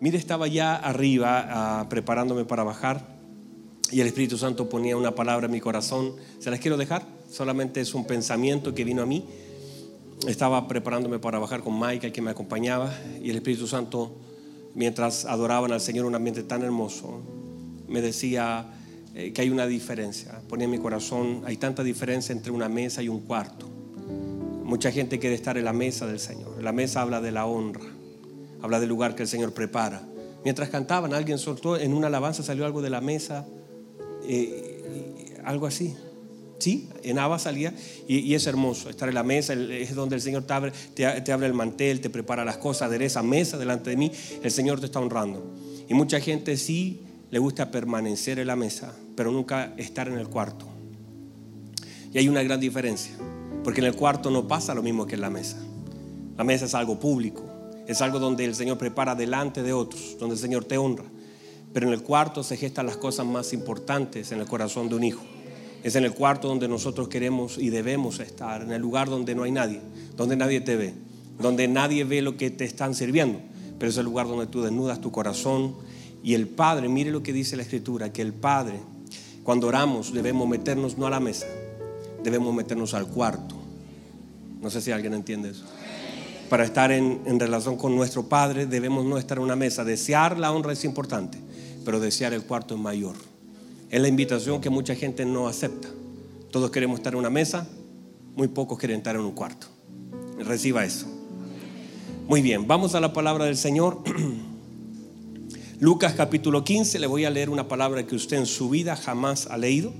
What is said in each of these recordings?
Mire, estaba ya arriba ah, preparándome para bajar y el Espíritu Santo ponía una palabra en mi corazón. ¿Se las quiero dejar? Solamente es un pensamiento que vino a mí. Estaba preparándome para bajar con Mike, que me acompañaba, y el Espíritu Santo, mientras adoraban al Señor en un ambiente tan hermoso, me decía eh, que hay una diferencia. Ponía en mi corazón, hay tanta diferencia entre una mesa y un cuarto. Mucha gente quiere estar en la mesa del Señor. La mesa habla de la honra, habla del lugar que el Señor prepara. Mientras cantaban, alguien soltó, en una alabanza salió algo de la mesa, eh, algo así. Sí, en Abba salía y, es hermoso estar en la mesa, es donde el Señor te abre, te, abre el mantel, te prepara las cosas, adereza mesa delante de mí, el Señor te está honrando. Y mucha gente sí le gusta permanecer en la mesa, pero nunca estar en el cuarto. Y hay una gran diferencia, porque en el cuarto no pasa lo mismo que en la mesa. La mesa es algo público, es algo donde el Señor prepara delante de otros, donde el Señor te honra. Pero en el cuarto se gestan las cosas más importantes en el corazón de un hijo. Es en el cuarto donde nosotros queremos y debemos estar, en el lugar donde no hay nadie, donde nadie te ve, donde nadie ve lo que te están sirviendo. Pero es el lugar donde tú desnudas tu corazón y el Padre, mire lo que dice la Escritura, que el Padre, cuando oramos, debemos meternos no a la mesa, debemos meternos al cuarto. No sé si alguien entiende eso. Para estar en, relación con nuestro Padre debemos no estar en una mesa. Desear la honra es importante, pero desear el cuarto es mayor. Es la invitación que mucha gente no acepta. Todos queremos estar en una mesa, muy pocos quieren estar en un cuarto. Reciba eso. Muy bien, vamos a la palabra del Señor. Lucas capítulo 15, le voy a leer una palabra que usted en su vida jamás ha leído.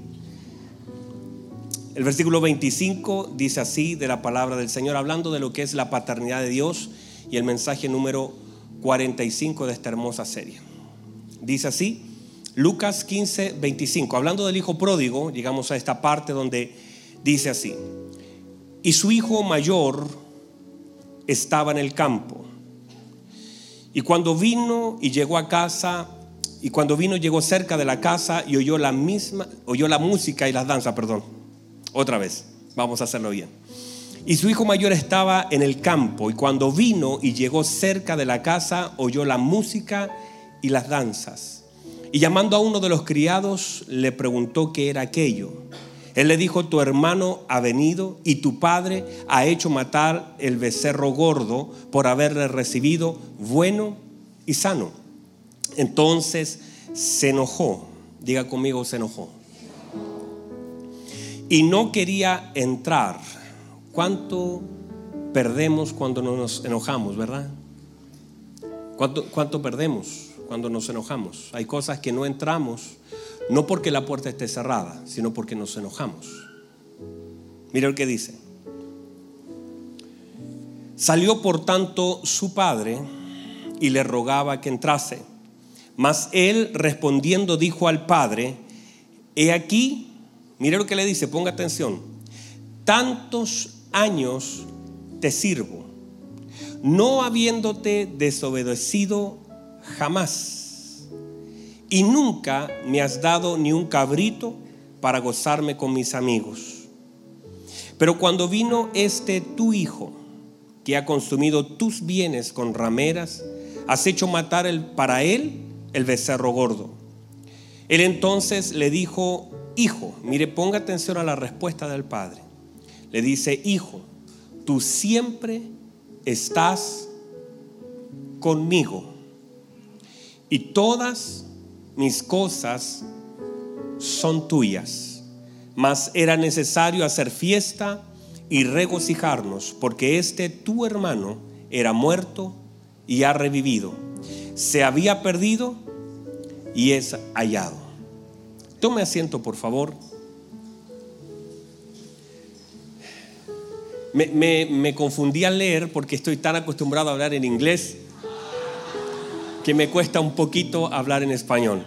El versículo 25 dice así de la palabra del Señor, hablando de lo que es la paternidad de Dios y el mensaje número 45 de esta hermosa serie. Dice así, Lucas 15, 25. Hablando del hijo pródigo, llegamos a esta parte donde dice así. Y su hijo mayor estaba en el campo. Y cuando vino y llegó a casa, y cuando vino llegó cerca de la casa y oyó la misma, oyó la música y las danzas, perdón. Otra vez, vamos a hacerlo bien. Y su hijo mayor estaba en el campo, y cuando vino y llegó cerca de la casa, oyó la música y las danzas. Y llamando a uno de los criados, le preguntó qué era aquello. Él le dijo, tu hermano ha venido y tu padre ha hecho matar el becerro gordo por haberle recibido bueno y sano. Entonces se enojó, diga conmigo, se enojó. Y no quería entrar. ¿Cuánto perdemos cuando nos enojamos, verdad? ¿Cuánto, cuánto perdemos? cuando nos enojamos. Hay cosas que no entramos, no porque la puerta esté cerrada, sino porque nos enojamos. Mira lo que dice. Salió por tanto su padre y le rogaba que entrase. Mas él respondiendo dijo al padre, he aquí, mire lo que le dice, ponga atención, tantos años te sirvo, no habiéndote desobedecido jamás. Y nunca me has dado ni un cabrito para gozarme con mis amigos. Pero cuando vino este tu hijo, que ha consumido tus bienes con rameras, has hecho matar el, para él el becerro gordo. Él entonces le dijo, hijo, mire, ponga atención a la respuesta del padre. Le dice, hijo, tú siempre estás conmigo y todas mis cosas son tuyas. Mas era necesario hacer fiesta y regocijarnos, porque este tu hermano era muerto y ha revivido. Se había perdido y es hallado. Tome asiento, por favor. Me, me confundí al leer porque estoy tan acostumbrado a hablar en inglés que me cuesta un poquito hablar en español.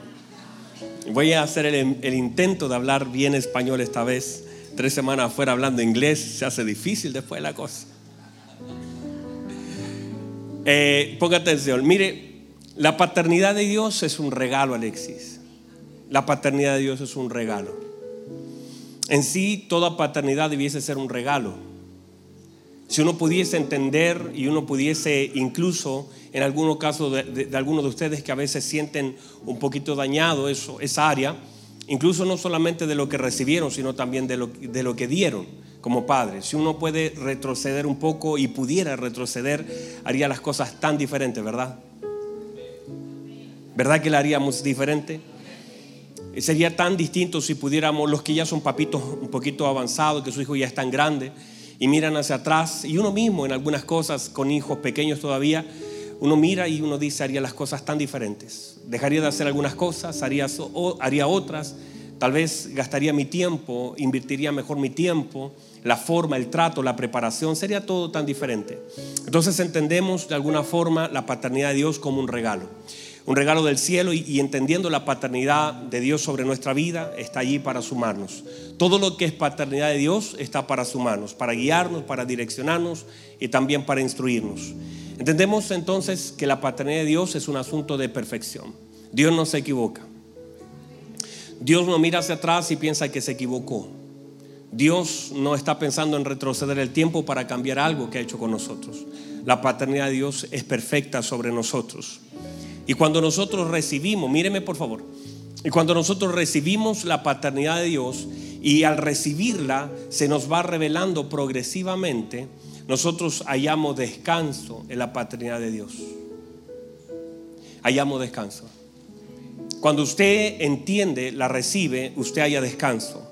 Voy a hacer el, intento de hablar bien español esta vez. Tres semanas afuera hablando inglés se hace difícil después de la cosa. Eh, ponga atención, mire, la paternidad de Dios es un regalo, Alexis. La paternidad de Dios es un regalo. En sí, toda paternidad debiese ser un regalo. si uno pudiese entender y uno pudiese incluso, en algunos casos de, algunos de ustedes que a veces sienten un poquito dañado eso, esa área, incluso no solamente de lo que recibieron, sino también de lo, de lo que dieron como padres. Si uno puede retroceder un poco y pudiera retroceder, haría las cosas tan diferentes, ¿verdad? ¿Verdad que la haríamos diferente? Sería tan distinto si pudiéramos, los que ya son papitos un poquito avanzados, que su hijo ya es tan grande, y miran hacia atrás, y uno mismo en algunas cosas, con hijos pequeños todavía, uno mira y uno dice, haría las cosas tan diferentes. Dejaría de hacer algunas cosas, haría, haría otras, tal vez gastaría mi tiempo, invertiría mejor mi tiempo, la forma, el trato, la preparación, sería todo tan diferente. Entonces entendemos de alguna forma la paternidad de Dios como un regalo un regalo del cielo y, entendiendo la paternidad de Dios sobre nuestra vida, está allí para sumarnos. Todo lo que es paternidad de Dios está para sumarnos, para guiarnos, para direccionarnos y también para instruirnos. Entendemos entonces que la paternidad de Dios es un asunto de perfección. Dios no se equivoca. Dios no mira hacia atrás y piensa que se equivocó. Dios no está pensando en retroceder el tiempo para cambiar algo que ha hecho con nosotros. La paternidad de Dios es perfecta sobre nosotros. Y cuando nosotros recibimos, míreme por favor, y cuando nosotros recibimos la paternidad de Dios y al recibirla se nos va revelando progresivamente, nosotros hallamos descanso en la paternidad de Dios. Hallamos descanso. Cuando usted entiende, la recibe, usted haya descanso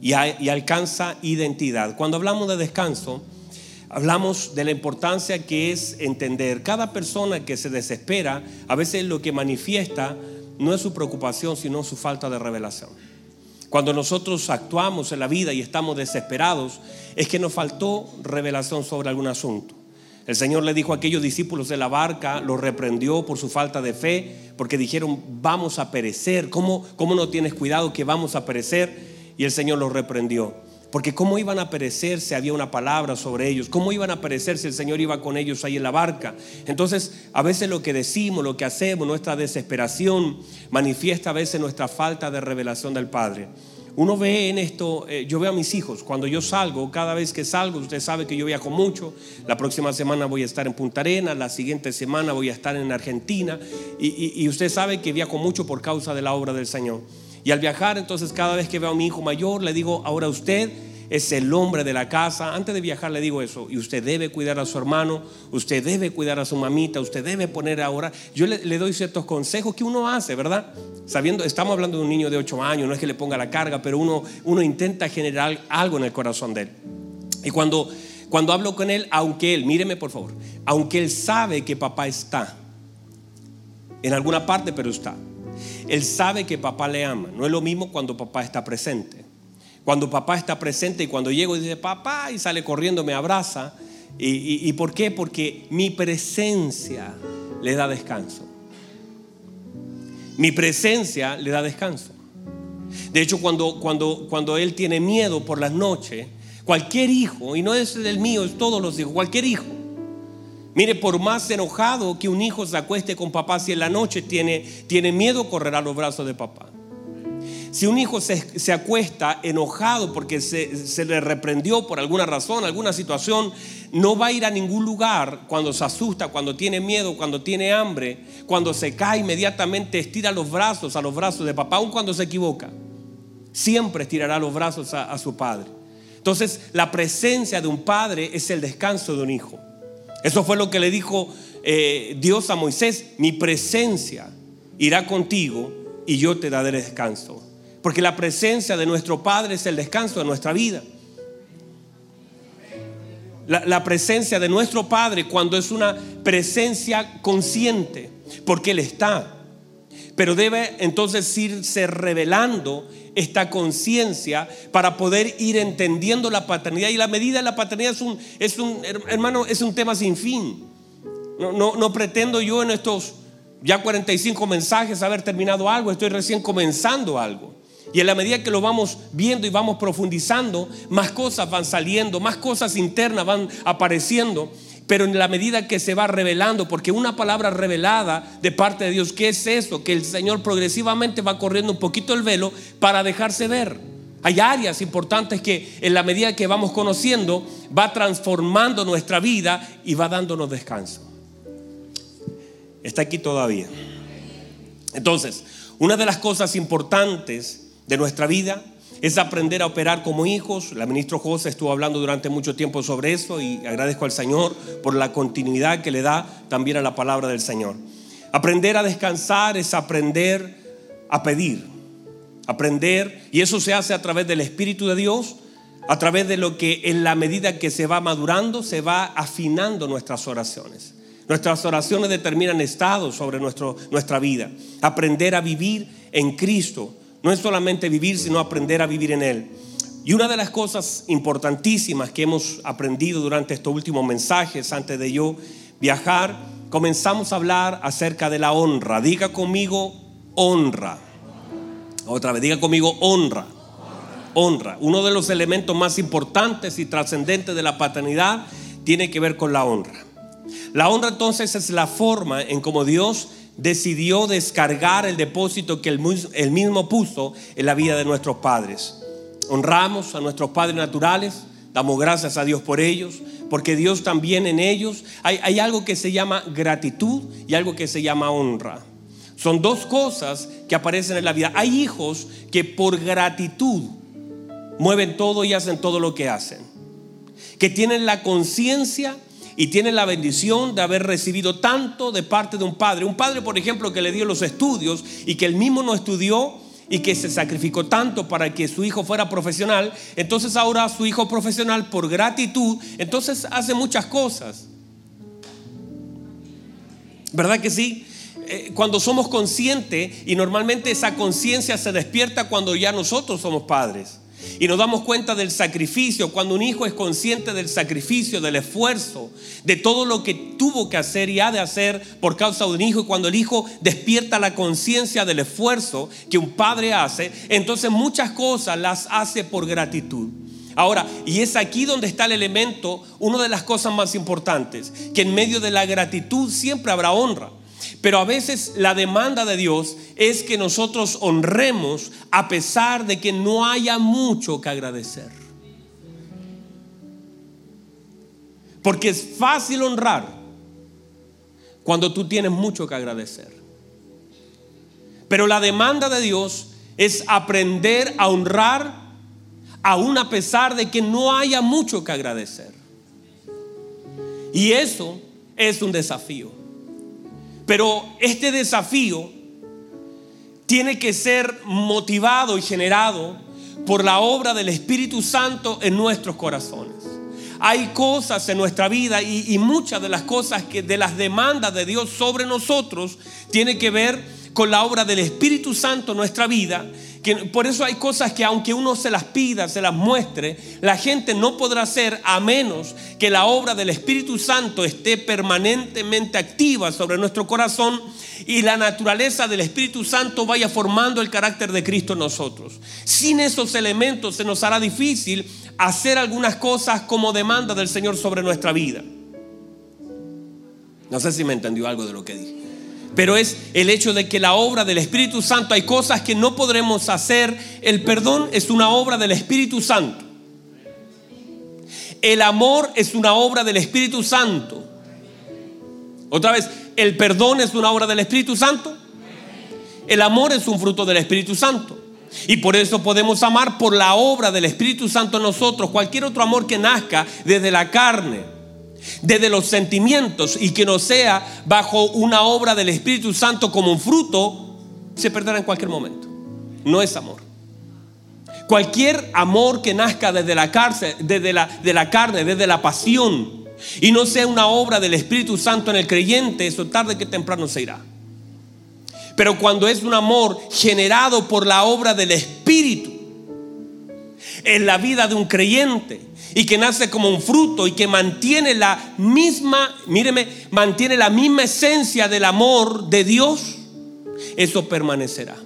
y, y alcanza identidad. Cuando hablamos de descanso, Hablamos de la importancia que es entender. Cada persona que se desespera, a veces lo que manifiesta no es su preocupación, sino su falta de revelación. Cuando nosotros actuamos en la vida y estamos desesperados, es que nos faltó revelación sobre algún asunto. El Señor le dijo a aquellos discípulos de la barca, los reprendió por su falta de fe, porque dijeron, vamos a perecer. ¿Cómo, cómo no tienes cuidado que vamos a perecer? Y el Señor los reprendió. Porque cómo iban a perecer si había una palabra sobre ellos, cómo iban a perecer si el Señor iba con ellos ahí en la barca. Entonces, a veces lo que decimos, lo que hacemos, nuestra desesperación manifiesta a veces nuestra falta de revelación del Padre. Uno ve en esto, eh, yo veo a mis hijos, cuando yo salgo, cada vez que salgo, usted sabe que yo viajo mucho, la próxima semana voy a estar en Punta Arenas, la siguiente semana voy a estar en Argentina, y, y usted sabe que viajo mucho por causa de la obra del Señor. Y al viajar, entonces cada vez que veo a mi hijo mayor, le digo, ahora usted es el hombre de la casa. Antes de viajar le digo eso, y usted debe cuidar a su hermano, usted debe cuidar a su mamita, usted debe poner ahora. Yo le, doy ciertos consejos que uno hace, ¿verdad? Sabiendo, estamos hablando de un niño de 8 años, no es que le ponga la carga, pero uno, uno intenta generar algo en el corazón de él. Y cuando, cuando hablo con él, aunque él, míreme por favor, aunque él sabe que papá está en alguna parte, pero está. Él sabe que papá le ama. No es lo mismo cuando papá está presente. Cuando papá está presente y cuando llego y dice papá y sale corriendo, me abraza. ¿Y, por qué? Porque mi presencia le da descanso. Mi presencia le da descanso. De hecho, cuando, cuando, cuando él tiene miedo por las noches, cualquier hijo, y no es el mío, es todos los hijos, cualquier hijo, Mire, por más enojado que un hijo se acueste con papá, si en la noche tiene, tiene miedo, correrá a los brazos de papá. Si un hijo se, acuesta enojado porque se, se, le reprendió por alguna razón, alguna situación, no va a ir a ningún lugar cuando se asusta, cuando tiene miedo, cuando tiene hambre, cuando se cae inmediatamente estira los brazos a los brazos de papá, aun cuando se equivoca. Siempre estirará los brazos a, a su padre. Entonces, la presencia de un padre es el descanso de un hijo. Eso fue lo que le dijo eh, Dios a Moisés. Mi presencia irá contigo y yo te daré descanso. Porque la presencia de nuestro Padre es el descanso de nuestra vida. La, la, presencia de nuestro Padre cuando es una presencia consciente, porque Él está. Pero debe entonces irse revelando esta conciencia para poder ir entendiendo la paternidad. Y la medida de la paternidad es un, es un hermano, es un tema sin fin. No, no, no pretendo yo en estos ya 45 mensajes haber terminado algo, estoy recién comenzando algo. Y en la medida que lo vamos viendo y vamos profundizando, más cosas van saliendo, más cosas internas van apareciendo pero en la medida que se va revelando, porque una palabra revelada de parte de Dios, ¿qué es eso? Que el Señor progresivamente va corriendo un poquito el velo para dejarse ver. Hay áreas importantes que en la medida que vamos conociendo va transformando nuestra vida y va dándonos descanso. Está aquí todavía. Entonces, una de las cosas importantes de nuestra vida es aprender a operar como hijos. La ministra José estuvo hablando durante mucho tiempo sobre eso y agradezco al Señor por la continuidad que le da también a la palabra del Señor. Aprender a descansar es aprender a pedir. Aprender, y eso se hace a través del Espíritu de Dios, a través de lo que en la medida que se va madurando, se va afinando nuestras oraciones. Nuestras oraciones determinan estados sobre nuestro, nuestra vida. Aprender a vivir en Cristo no es solamente vivir, sino aprender a vivir en Él. Y una de las cosas importantísimas que hemos aprendido durante estos últimos mensajes, antes de yo viajar, comenzamos a hablar acerca de la honra. Diga conmigo honra. Otra vez, diga conmigo honra. Honra. Uno de los elementos más importantes y trascendentes de la paternidad tiene que ver con la honra. La honra entonces es la forma en cómo Dios decidió descargar el depósito que él mismo puso en la vida de nuestros padres. Honramos a nuestros padres naturales, damos gracias a Dios por ellos, porque Dios también en ellos hay, hay algo que se llama gratitud y algo que se llama honra. Son dos cosas que aparecen en la vida. Hay hijos que por gratitud mueven todo y hacen todo lo que hacen. Que tienen la conciencia y tiene la bendición de haber recibido tanto de parte de un padre. Un padre, por ejemplo, que le dio los estudios y que él mismo no estudió y que se sacrificó tanto para que su hijo fuera profesional. Entonces ahora su hijo profesional, por gratitud, entonces hace muchas cosas. ¿Verdad que sí? Eh, cuando somos conscientes y normalmente esa conciencia se despierta cuando ya nosotros somos padres. Y nos damos cuenta del sacrificio, cuando un hijo es consciente del sacrificio, del esfuerzo, de todo lo que tuvo que hacer y ha de hacer por causa de un hijo, y cuando el hijo despierta la conciencia del esfuerzo que un padre hace, entonces muchas cosas las hace por gratitud. Ahora, y es aquí donde está el elemento, una de las cosas más importantes, que en medio de la gratitud siempre habrá honra. Pero a veces la demanda de Dios es que nosotros honremos a pesar de que no haya mucho que agradecer. Porque es fácil honrar cuando tú tienes mucho que agradecer. Pero la demanda de Dios es aprender a honrar aún a pesar de que no haya mucho que agradecer. Y eso es un desafío. Pero este desafío tiene que ser motivado y generado por la obra del Espíritu Santo en nuestros corazones. Hay cosas en nuestra vida y, muchas de las cosas que de las demandas de Dios sobre nosotros tiene que ver con la obra del Espíritu Santo en nuestra vida por eso hay cosas que aunque uno se las pida, se las muestre, la gente no podrá hacer a menos que la obra del Espíritu Santo esté permanentemente activa sobre nuestro corazón y la naturaleza del Espíritu Santo vaya formando el carácter de Cristo en nosotros. Sin esos elementos se nos hará difícil hacer algunas cosas como demanda del Señor sobre nuestra vida. No sé si me entendió algo de lo que dije pero es el hecho de que la obra del Espíritu Santo, hay cosas que no podremos hacer. El perdón es una obra del Espíritu Santo. El amor es una obra del Espíritu Santo. Otra vez, el perdón es una obra del Espíritu Santo. El amor es un fruto del Espíritu Santo. Y por eso podemos amar por la obra del Espíritu Santo en nosotros. Cualquier otro amor que nazca desde la carne desde los sentimientos y que no sea bajo una obra del Espíritu Santo como un fruto, se perderá en cualquier momento. No es amor. Cualquier amor que nazca desde la, cárcel, desde la, la carne, desde la pasión, y no sea una obra del Espíritu Santo en el creyente, eso tarde que temprano se irá. Pero cuando es un amor generado por la obra del Espíritu en la vida de un creyente, y que nace como un fruto y que mantiene la misma, míreme, mantiene la misma esencia del amor de Dios, eso permanecerá.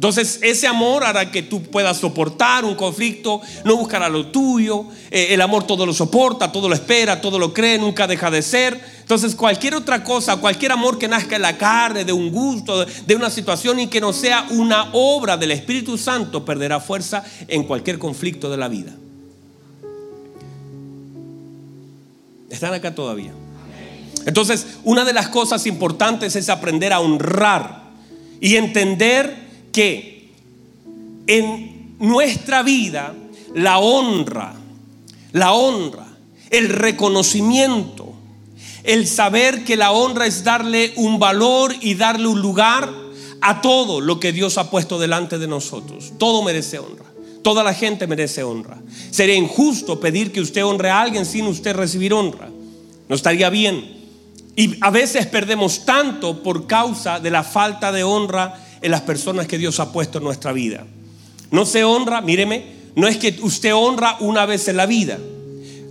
Entonces ese amor hará que tú puedas soportar un conflicto, no buscará lo tuyo. Eh, el amor todo lo soporta, todo lo espera, todo lo cree, nunca deja de ser. Entonces cualquier otra cosa, cualquier amor que nazca en la carne, de un gusto, de una situación y que no sea una obra del Espíritu Santo, perderá fuerza en cualquier conflicto de la vida. ¿Están acá todavía? Entonces, una de las cosas importantes es aprender a honrar y entender que en nuestra vida la honra, la honra, el reconocimiento, el saber que la honra es darle un valor y darle un lugar a todo lo que Dios ha puesto delante de nosotros. Todo merece honra. Toda la gente merece honra. Sería injusto pedir que usted honre a alguien sin usted recibir honra. No estaría bien. Y a veces perdemos tanto por causa de la falta de honra en las personas que Dios ha puesto en nuestra vida. No se honra, míreme, no es que usted honra una vez en la vida.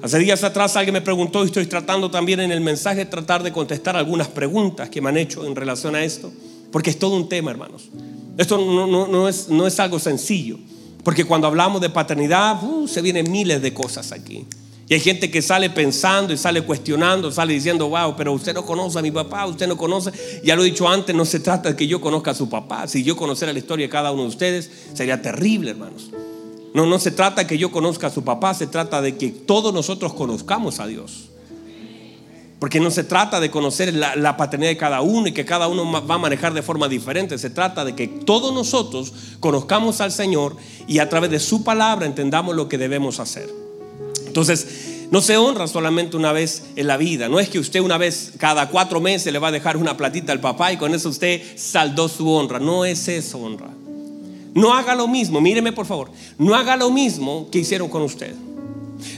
Hace días atrás alguien me preguntó y estoy tratando también en el mensaje tratar de contestar algunas preguntas que me han hecho en relación a esto, porque es todo un tema, hermanos. Esto no, es, no es, algo sencillo, porque cuando hablamos de paternidad, uh, se vienen miles de cosas aquí. Y hay gente que sale pensando y sale cuestionando, sale diciendo, wow, pero usted no conoce a mi papá, usted no conoce. Ya lo he dicho antes, no se trata de que yo conozca a su papá. Si yo conociera la historia de cada uno de ustedes, sería terrible, hermanos. No, no se trata de que yo conozca a su papá, se trata de que todos nosotros conozcamos a Dios. Porque no se trata de conocer la, la, paternidad de cada uno y que cada uno va a manejar de forma diferente. Se trata de que todos nosotros conozcamos al Señor y a través de su palabra entendamos lo que debemos hacer. Entonces, no se honra solamente una vez en la vida. No es que usted una vez cada cuatro meses le va a dejar una platita al papá y con eso usted saldó su honra. No es eso honra. No haga lo mismo, míreme por favor. No haga lo mismo que hicieron con usted.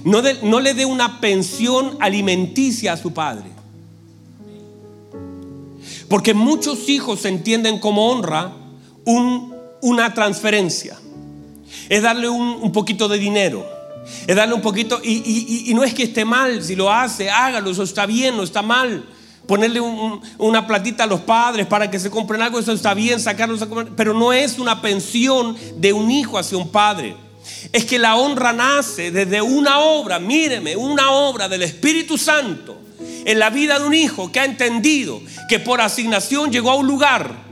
No, no le dé una pensión alimenticia a su padre. Porque muchos hijos entienden como honra una transferencia. Es darle un poquito de dinero es darle un poquito, y, no es que esté mal, si lo hace, hágalo, eso está bien, no está mal. Ponerle una platita a los padres para que se compren algo, eso está bien, sacarlos pero no es una pensión de un hijo hacia un padre. Es que la honra nace desde una obra, míreme, una obra del Espíritu Santo en la vida de un hijo que ha entendido que por asignación llegó a un lugar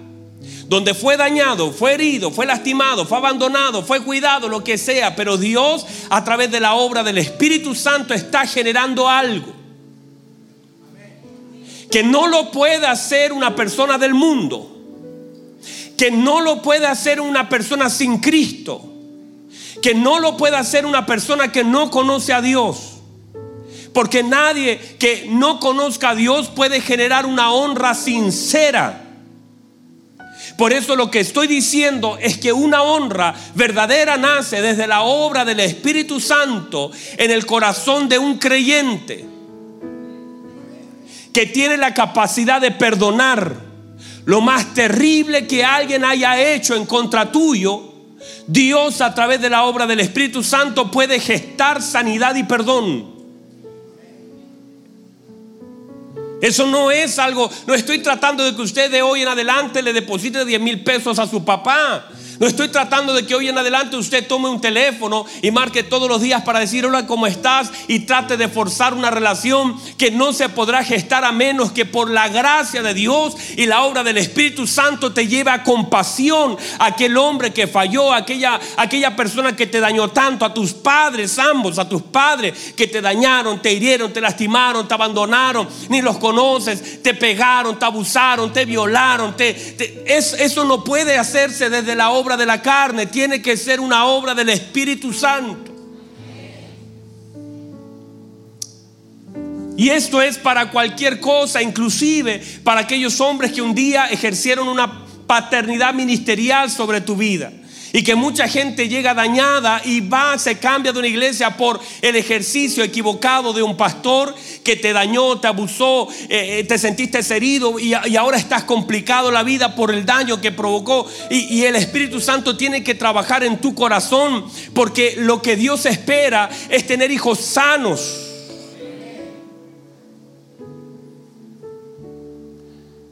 donde fue dañado, fue herido, fue lastimado, fue abandonado, fue cuidado, lo que sea, pero Dios a través de la obra del Espíritu Santo está generando algo que no lo puede hacer una persona del mundo, que no lo puede hacer una persona sin Cristo, que no lo puede hacer una persona que no conoce a Dios. Porque nadie que no conozca a Dios puede generar una honra sincera por eso lo que estoy diciendo es que una honra verdadera nace desde la obra del Espíritu Santo en el corazón de un creyente que tiene la capacidad de perdonar lo más terrible que alguien haya hecho en contra tuyo. Dios a través de la obra del Espíritu Santo puede gestar sanidad y perdón. Eso no es algo, no estoy tratando de que usted de hoy en adelante le deposite 10 mil pesos a su papá. No estoy tratando de que hoy en adelante usted tome un teléfono y marque todos los días para decir hola, ¿cómo estás? Y trate de forzar una relación que no se podrá gestar a menos que por la gracia de Dios y la obra del Espíritu Santo te lleve a compasión a aquel hombre que falló, aquella, aquella persona que te dañó tanto, a tus padres, ambos, a tus padres que te dañaron, te hirieron, te lastimaron, te abandonaron, ni los conoces, te pegaron, te abusaron, te violaron. Te, eso no puede hacerse desde la obra de la carne, tiene que ser una obra del Espíritu Santo. Y esto es para cualquier cosa, inclusive para aquellos hombres que un día ejercieron una paternidad ministerial sobre tu vida. Y que mucha gente llega dañada y va, se cambia de una iglesia por el ejercicio equivocado de un pastor que te dañó, te abusó, eh, eh, te sentiste herido y, ahora estás complicado la vida por el daño que provocó. Y, y el Espíritu Santo tiene que trabajar en tu corazón porque lo que Dios espera es tener hijos sanos.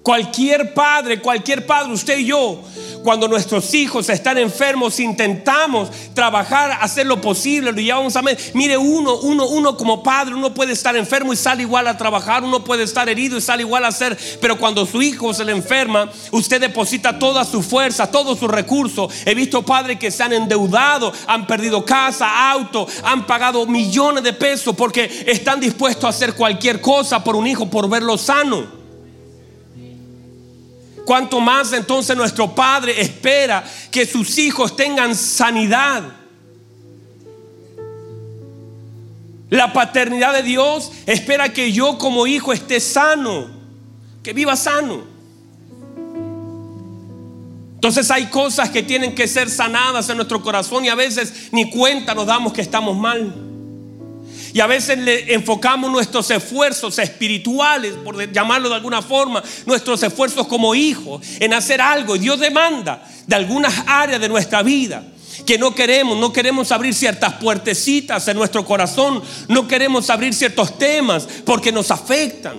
Cualquier padre, cualquier padre, usted y yo, cuando nuestros hijos están enfermos, intentamos trabajar, hacer lo posible, lo llevamos a Mire, uno, uno, uno como padre, uno puede estar enfermo y sale igual a trabajar, uno puede estar herido y sale igual a hacer, pero cuando su hijo se le enferma, usted deposita toda su fuerza, todos sus recursos. He visto padres que se han endeudado, han perdido casa, auto, han pagado millones de pesos porque están dispuestos a hacer cualquier cosa por un hijo, por verlo sano. Cuanto más entonces nuestro Padre espera que sus hijos tengan sanidad. La paternidad de Dios espera que yo como hijo esté sano, que viva sano. Entonces hay cosas que tienen que ser sanadas en nuestro corazón y a veces ni cuenta nos damos que estamos mal. Y a veces le enfocamos nuestros esfuerzos espirituales, por llamarlo de alguna forma, nuestros esfuerzos como hijos, en hacer algo. Y Dios demanda de algunas áreas de nuestra vida que no queremos, no queremos abrir ciertas puertecitas en nuestro corazón, no queremos abrir ciertos temas porque nos afectan.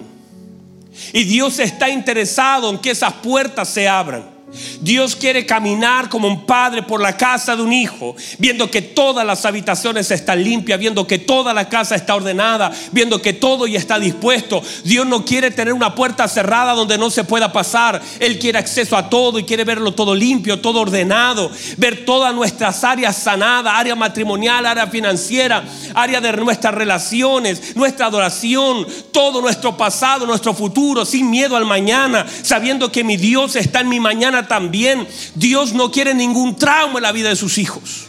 Y Dios está interesado en que esas puertas se abran. Dios quiere caminar como un padre por la casa de un hijo, viendo que todas las habitaciones están limpias, viendo que toda la casa está ordenada, viendo que todo ya está dispuesto. Dios no quiere tener una puerta cerrada donde no se pueda pasar. Él quiere acceso a todo y quiere verlo todo limpio, todo ordenado, ver todas nuestras áreas sanadas, área matrimonial, área financiera, área de nuestras relaciones, nuestra adoración, todo nuestro pasado, nuestro futuro, sin miedo al mañana, sabiendo que mi Dios está en mi mañana también. Dios no quiere ningún trauma en la vida de sus hijos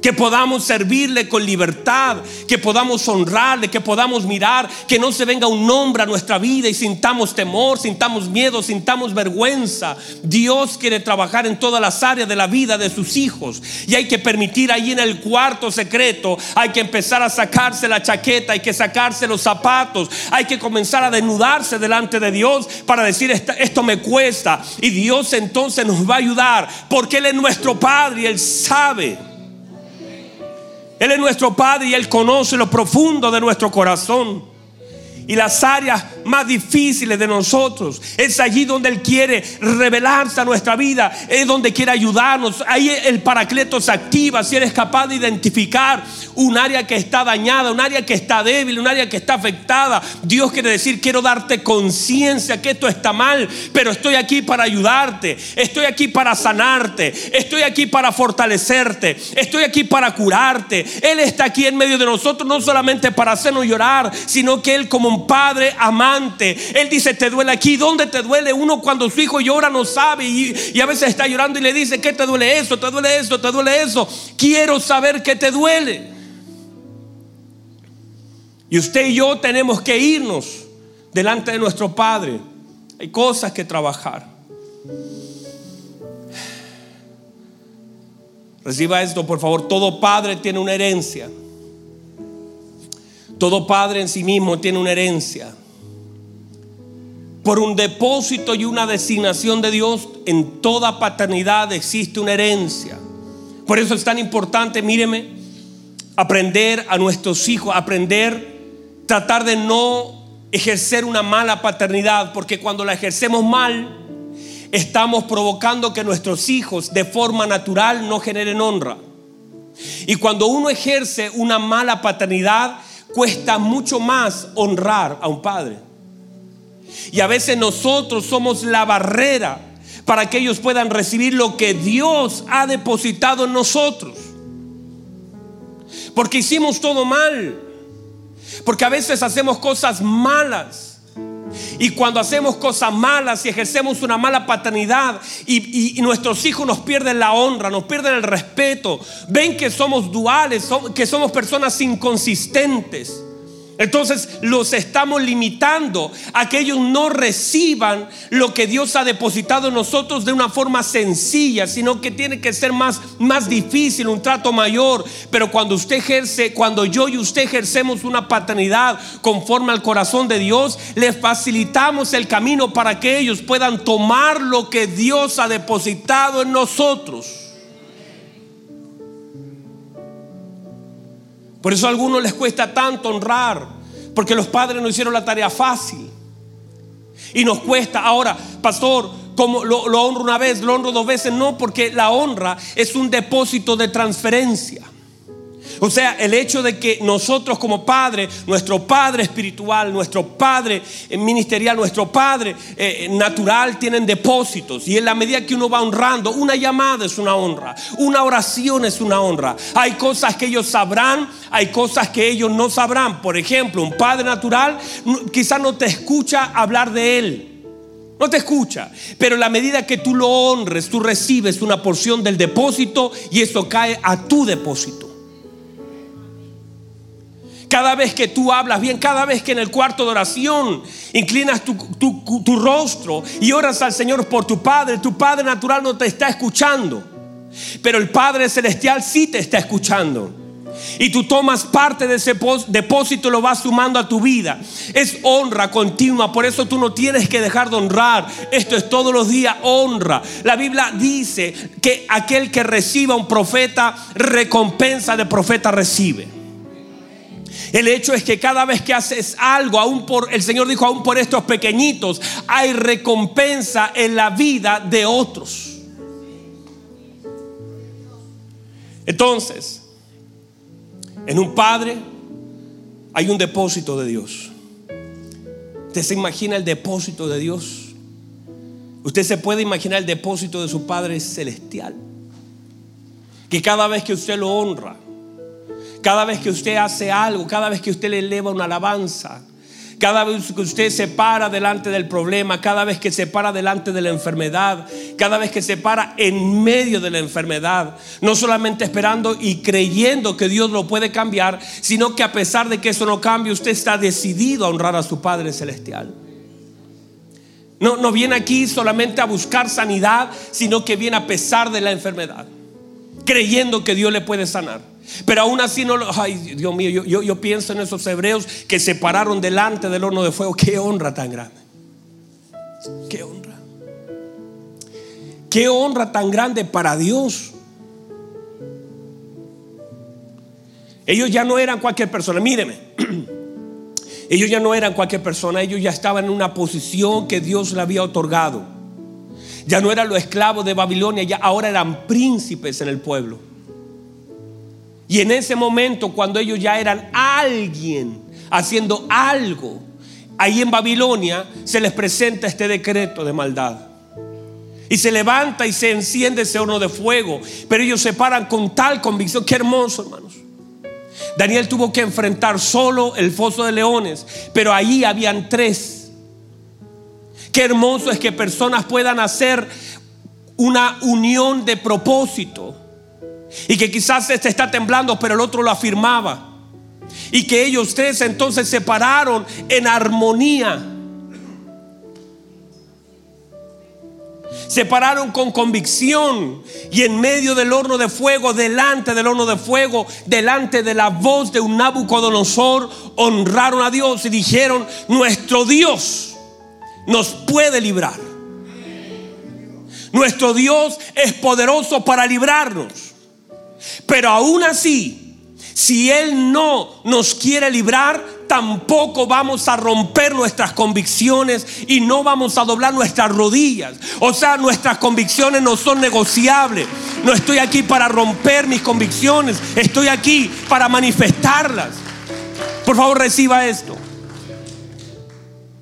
que podamos servirle con libertad, que podamos honrarle, que podamos mirar, que no se venga un nombre a nuestra vida y sintamos temor, sintamos miedo, sintamos vergüenza. Dios quiere trabajar en todas las áreas de la vida de sus hijos y hay que permitir ahí en el cuarto secreto, hay que empezar a sacarse la chaqueta, hay que sacarse los zapatos, hay que comenzar a desnudarse delante de Dios para decir esto me cuesta y Dios entonces nos va a ayudar porque Él es nuestro Padre y Él sabe él es nuestro Padre y Él conoce lo profundo de nuestro corazón. Y las áreas más difíciles de nosotros. Es allí donde Él quiere revelarse a nuestra vida, es donde quiere ayudarnos. Ahí el paracleto se activa si eres capaz de identificar un área que está dañada, un área que está débil, un área que está afectada. Dios quiere decir, quiero darte conciencia que esto está mal, pero estoy aquí para ayudarte, estoy aquí para sanarte, estoy aquí para fortalecerte, estoy aquí para curarte. Él está aquí en medio de nosotros no solamente para hacernos llorar, sino que Él como un padre Él dice, te duele aquí, ¿dónde te duele? Uno cuando su hijo llora no sabe y, a veces está llorando y le dice, ¿qué te duele eso? ¿Te duele eso? ¿Te duele eso? Quiero saber qué te duele. Y usted y yo tenemos que irnos delante de nuestro Padre. Hay cosas que trabajar. Reciba esto, por favor. Todo padre tiene una herencia. Todo padre en sí mismo tiene una herencia. Por un depósito y una designación de Dios, en toda paternidad existe una herencia. Por eso es tan importante, míreme, aprender a nuestros hijos, aprender, tratar de no ejercer una mala paternidad, porque cuando la ejercemos mal, estamos provocando que nuestros hijos de forma natural no generen honra. Y cuando uno ejerce una mala paternidad, cuesta mucho más honrar a un padre. Y a veces nosotros somos la barrera para que ellos puedan recibir lo que Dios ha depositado en nosotros. Porque hicimos todo mal. Porque a veces hacemos cosas malas. Y cuando hacemos cosas malas y ejercemos una mala paternidad y, nuestros hijos nos pierden la honra, nos pierden el respeto, ven que somos duales, que somos personas inconsistentes. Entonces los estamos limitando a que ellos no reciban lo que Dios ha depositado en nosotros de una forma sencilla, sino que tiene que ser más, más difícil, un trato mayor. Pero cuando usted ejerce, cuando yo y usted ejercemos una paternidad conforme al corazón de Dios, le facilitamos el camino para que ellos puedan tomar lo que Dios ha depositado en nosotros. Por eso a algunos les cuesta tanto honrar, porque los padres no hicieron la tarea fácil. Y nos cuesta. Ahora, pastor, como lo, lo honro una vez, lo honro dos veces, no, porque la honra es un depósito de transferencia. O sea, el hecho de que nosotros como padre, nuestro padre espiritual, nuestro padre ministerial, nuestro padre eh, natural tienen depósitos. Y en la medida que uno va honrando, una llamada es una honra, una oración es una honra. Hay cosas que ellos sabrán, hay cosas que ellos no sabrán. Por ejemplo, un padre natural quizás no te escucha hablar de él. No te escucha, pero la medida que tú lo honres, tú recibes una porción del depósito y eso cae a tu depósito. Cada vez que tú hablas bien, cada vez que en el cuarto de oración inclinas tu, rostro y oras al Señor por tu Padre, tu Padre natural no te está escuchando, pero el Padre celestial sí te está escuchando. Y tú tomas parte de ese depósito y lo vas sumando a tu vida. Es honra continua, por eso tú no tienes que dejar de honrar. Esto es todos los días honra. La Biblia dice que aquel que reciba un profeta, recompensa de profeta recibe. El hecho es que cada vez que haces algo, aún por, el Señor dijo, aún por estos pequeñitos, hay recompensa en la vida de otros. Entonces, en un padre hay un depósito de Dios. ¿Usted se imagina el depósito de Dios? Usted se puede imaginar el depósito de su Padre celestial. Que cada vez que usted lo honra, cada vez que usted hace algo, cada vez que usted le eleva una alabanza, cada vez que usted se para delante del problema, cada vez que se para delante de la enfermedad, cada vez que se para en medio de la enfermedad, no solamente esperando y creyendo que Dios lo puede cambiar, sino que a pesar de que eso no cambie, usted está decidido a honrar a su Padre Celestial. No, no viene aquí solamente a buscar sanidad, sino que viene a pesar de la enfermedad, creyendo que Dios le puede sanar. Pero aún así no lo... Ay, Dios mío, yo, yo, pienso en esos hebreos que se pararon delante del horno de fuego. Qué honra tan grande. Qué honra. Qué honra tan grande para Dios. Ellos ya no eran cualquier persona. Míreme. Ellos ya no eran cualquier persona. Ellos ya estaban en una posición que Dios le había otorgado. Ya no eran los esclavos de Babilonia. Ya ahora eran príncipes en el pueblo. Y en ese momento, cuando ellos ya eran alguien haciendo algo, ahí en Babilonia se les presenta este decreto de maldad. Y se levanta y se enciende ese horno de fuego. Pero ellos se paran con tal convicción. Qué hermoso, hermanos. Daniel tuvo que enfrentar solo el foso de leones. Pero ahí habían tres. Qué hermoso es que personas puedan hacer una unión de propósito y que quizás este está temblando, pero el otro lo afirmaba. Y que ellos tres entonces se pararon en armonía. Se pararon con convicción y en medio del horno de fuego, delante del horno de fuego, delante de la voz de un Nabucodonosor, honraron a Dios y dijeron, nuestro Dios nos puede librar. Nuestro Dios es poderoso para librarnos. Pero aún así, si Él no nos quiere librar, tampoco vamos a romper nuestras convicciones y no vamos a doblar nuestras rodillas. O sea, nuestras convicciones no son negociables. No estoy aquí para romper mis convicciones, estoy aquí para manifestarlas. Por favor, reciba esto.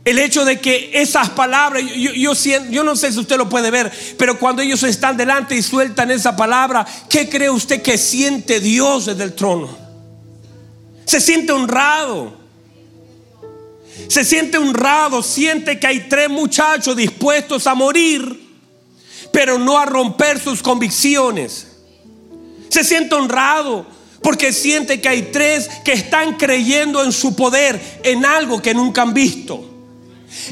El hecho de que esas palabras, yo, yo, no sé si usted lo puede ver, pero cuando ellos están delante y sueltan esa palabra, ¿qué cree usted que siente Dios desde el trono? Se siente honrado. Se siente honrado, siente que hay tres muchachos dispuestos a morir, pero no a romper sus convicciones. Se siente honrado porque siente que hay tres que están creyendo en su poder, en algo que nunca han visto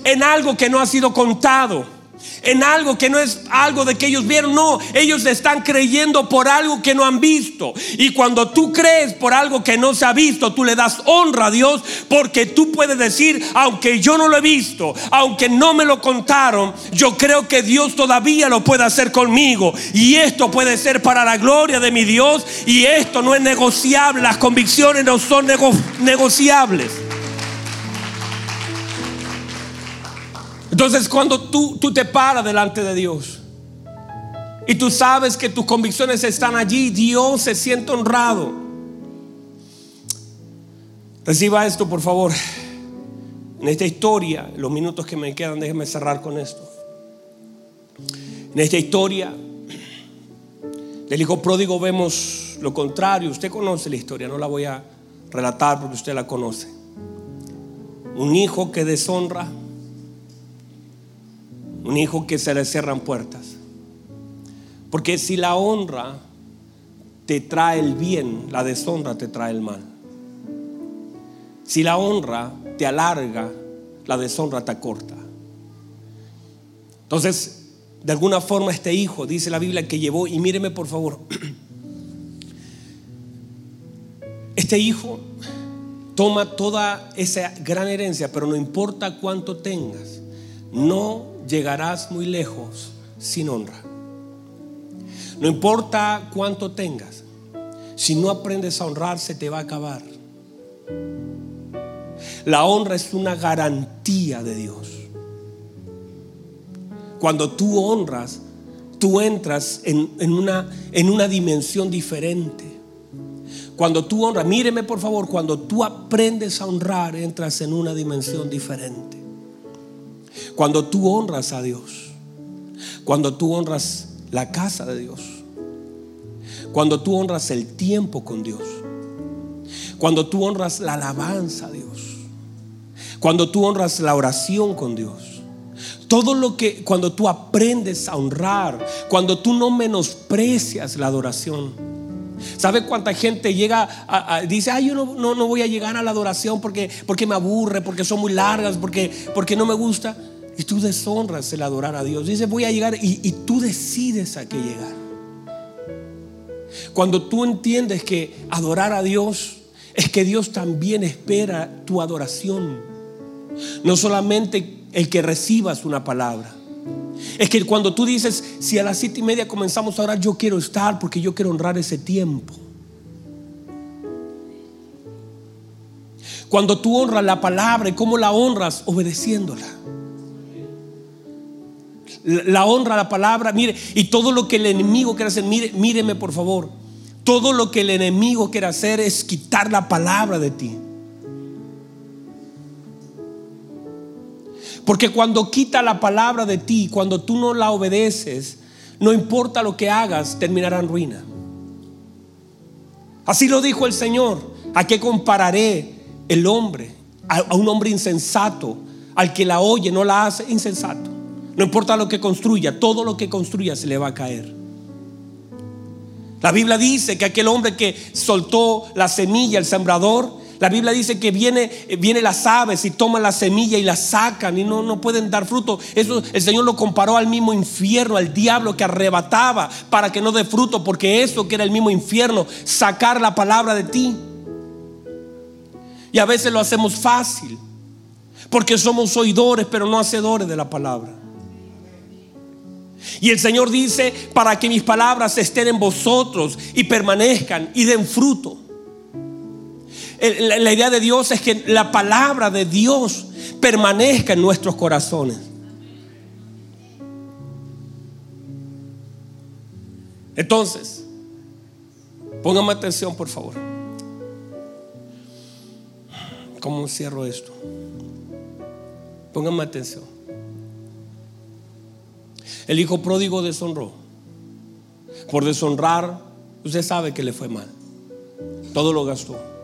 en algo que no ha sido contado, en algo que no es algo de que ellos vieron, no, ellos están creyendo por algo que no han visto. Y cuando tú crees por algo que no se ha visto, tú le das honra a Dios porque tú puedes decir, aunque yo no lo he visto, aunque no me lo contaron, yo creo que Dios todavía lo puede hacer conmigo. Y esto puede ser para la gloria de mi Dios y esto no es negociable, las convicciones no son negociables. Entonces cuando tú, tú te paras delante de Dios y tú sabes que tus convicciones están allí, Dios se siente honrado. Reciba esto, por favor. En esta historia, los minutos que me quedan, déjenme cerrar con esto. En esta historia del hijo pródigo vemos lo contrario. Usted conoce la historia, no la voy a relatar porque usted la conoce. Un hijo que deshonra, un hijo que se le cierran puertas. Porque si la honra te trae el bien, la deshonra te trae el mal. Si la honra te alarga, la deshonra te acorta. Entonces, de alguna forma este hijo, dice la Biblia, que llevó, y míreme por favor, este hijo toma toda esa gran herencia, pero no importa cuánto tengas, no llegarás muy lejos sin honra. No importa cuánto tengas, si no aprendes a honrar, se te va a acabar. La honra es una garantía de Dios. Cuando tú honras, tú entras en, una, en una dimensión diferente. Cuando tú honras, míreme por favor, cuando tú aprendes a honrar, entras en una dimensión diferente. Cuando tú honras a Dios, cuando tú honras la casa de Dios, cuando tú honras el tiempo con Dios, cuando tú honras la alabanza a Dios, cuando tú honras la oración con Dios, todo lo que cuando tú aprendes a honrar, cuando tú no menosprecias la adoración. ¿Sabe cuánta gente llega a, dice, ay, yo no, no, voy a llegar a la adoración porque, porque me aburre, porque son muy largas, porque, porque no me gusta? Y tú deshonras el adorar a Dios. Dice, voy a llegar y, y tú decides a qué llegar. Cuando tú entiendes que adorar a Dios es que Dios también espera tu adoración. No solamente el que recibas una palabra. Es que cuando tú dices, si a las siete y media comenzamos a orar, yo quiero estar porque yo quiero honrar ese tiempo. Cuando tú honras la palabra, ¿y cómo la honras? Obedeciéndola. La honra la palabra, mire, y todo lo que el enemigo quiere hacer, mire, míreme por favor. Todo lo que el enemigo quiere hacer es quitar la palabra de ti. Porque cuando quita la palabra de ti, cuando tú no la obedeces, no importa lo que hagas, terminará en ruina. Así lo dijo el Señor. ¿A qué compararé el hombre? A, un hombre insensato, al que la oye, no la hace, insensato. No importa lo que construya, todo lo que construya se le va a caer. La Biblia dice que aquel hombre que soltó la semilla, el sembrador, la Biblia dice que viene, viene las aves y toman la semilla y la sacan y no, no pueden dar fruto. Eso el Señor lo comparó al mismo infierno, al diablo que arrebataba para que no dé fruto, porque eso que era el mismo infierno, sacar la palabra de ti. Y a veces lo hacemos fácil, porque somos oidores, pero no hacedores de la palabra. Y el Señor dice, para que mis palabras estén en vosotros y permanezcan y den fruto. La idea de Dios es que la palabra de Dios permanezca en nuestros corazones. Entonces, póngame atención, por favor. ¿Cómo cierro esto? Póngame atención. El hijo pródigo deshonró. Por deshonrar, usted sabe que le fue mal. Todo lo gastó.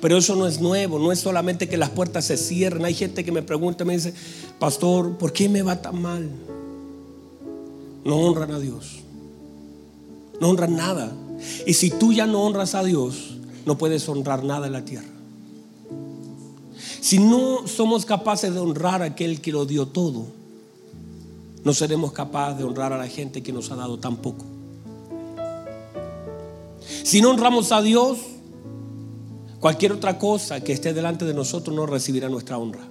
Pero eso no es nuevo, no es solamente que las puertas se cierren. Hay gente que me pregunta, me dice, pastor, ¿por qué me va tan mal? No honran a Dios. No honran nada. Y si tú ya no honras a Dios, no puedes honrar nada en la tierra. Si no somos capaces de honrar a aquel que lo dio todo, no seremos capaces de honrar a la gente que nos ha dado tan poco. Si no honramos a Dios, Cualquier otra cosa que esté delante de nosotros no recibirá nuestra honra.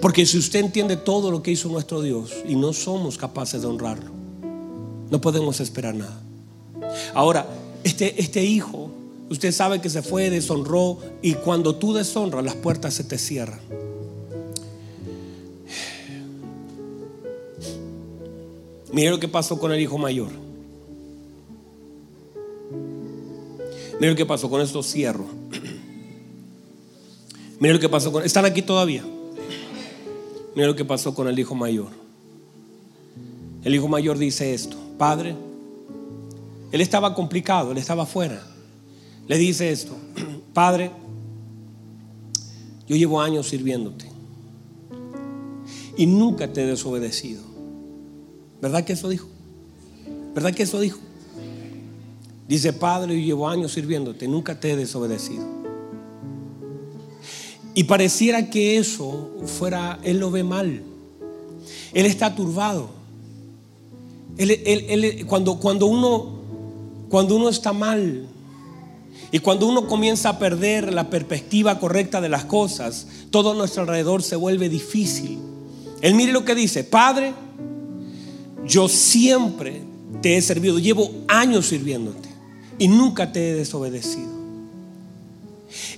Porque si usted entiende todo lo que hizo nuestro Dios y no somos capaces de honrarlo, no podemos esperar nada. Ahora, este, este hijo, usted sabe que se fue, deshonró y cuando tú deshonras las puertas se te cierran. Mire lo que pasó con el hijo mayor. Mire lo que pasó con estos cierros. Mire lo que pasó con... ¿Están aquí todavía? Mire lo que pasó con el hijo mayor. El hijo mayor dice esto, Padre, él estaba complicado, él estaba afuera. Le dice esto, Padre, yo llevo años sirviéndote y nunca te he desobedecido. ¿Verdad que eso dijo? ¿Verdad que eso dijo? Dice, Padre, yo llevo años sirviéndote, nunca te he desobedecido. Y pareciera que eso fuera, Él lo ve mal. Él está turbado. cuando, cuando, uno, cuando uno está mal y cuando uno comienza a perder la perspectiva correcta de las cosas, todo nuestro alrededor se vuelve difícil. Él mire lo que dice, Padre, yo siempre te he servido, llevo años sirviéndote y nunca te he desobedecido.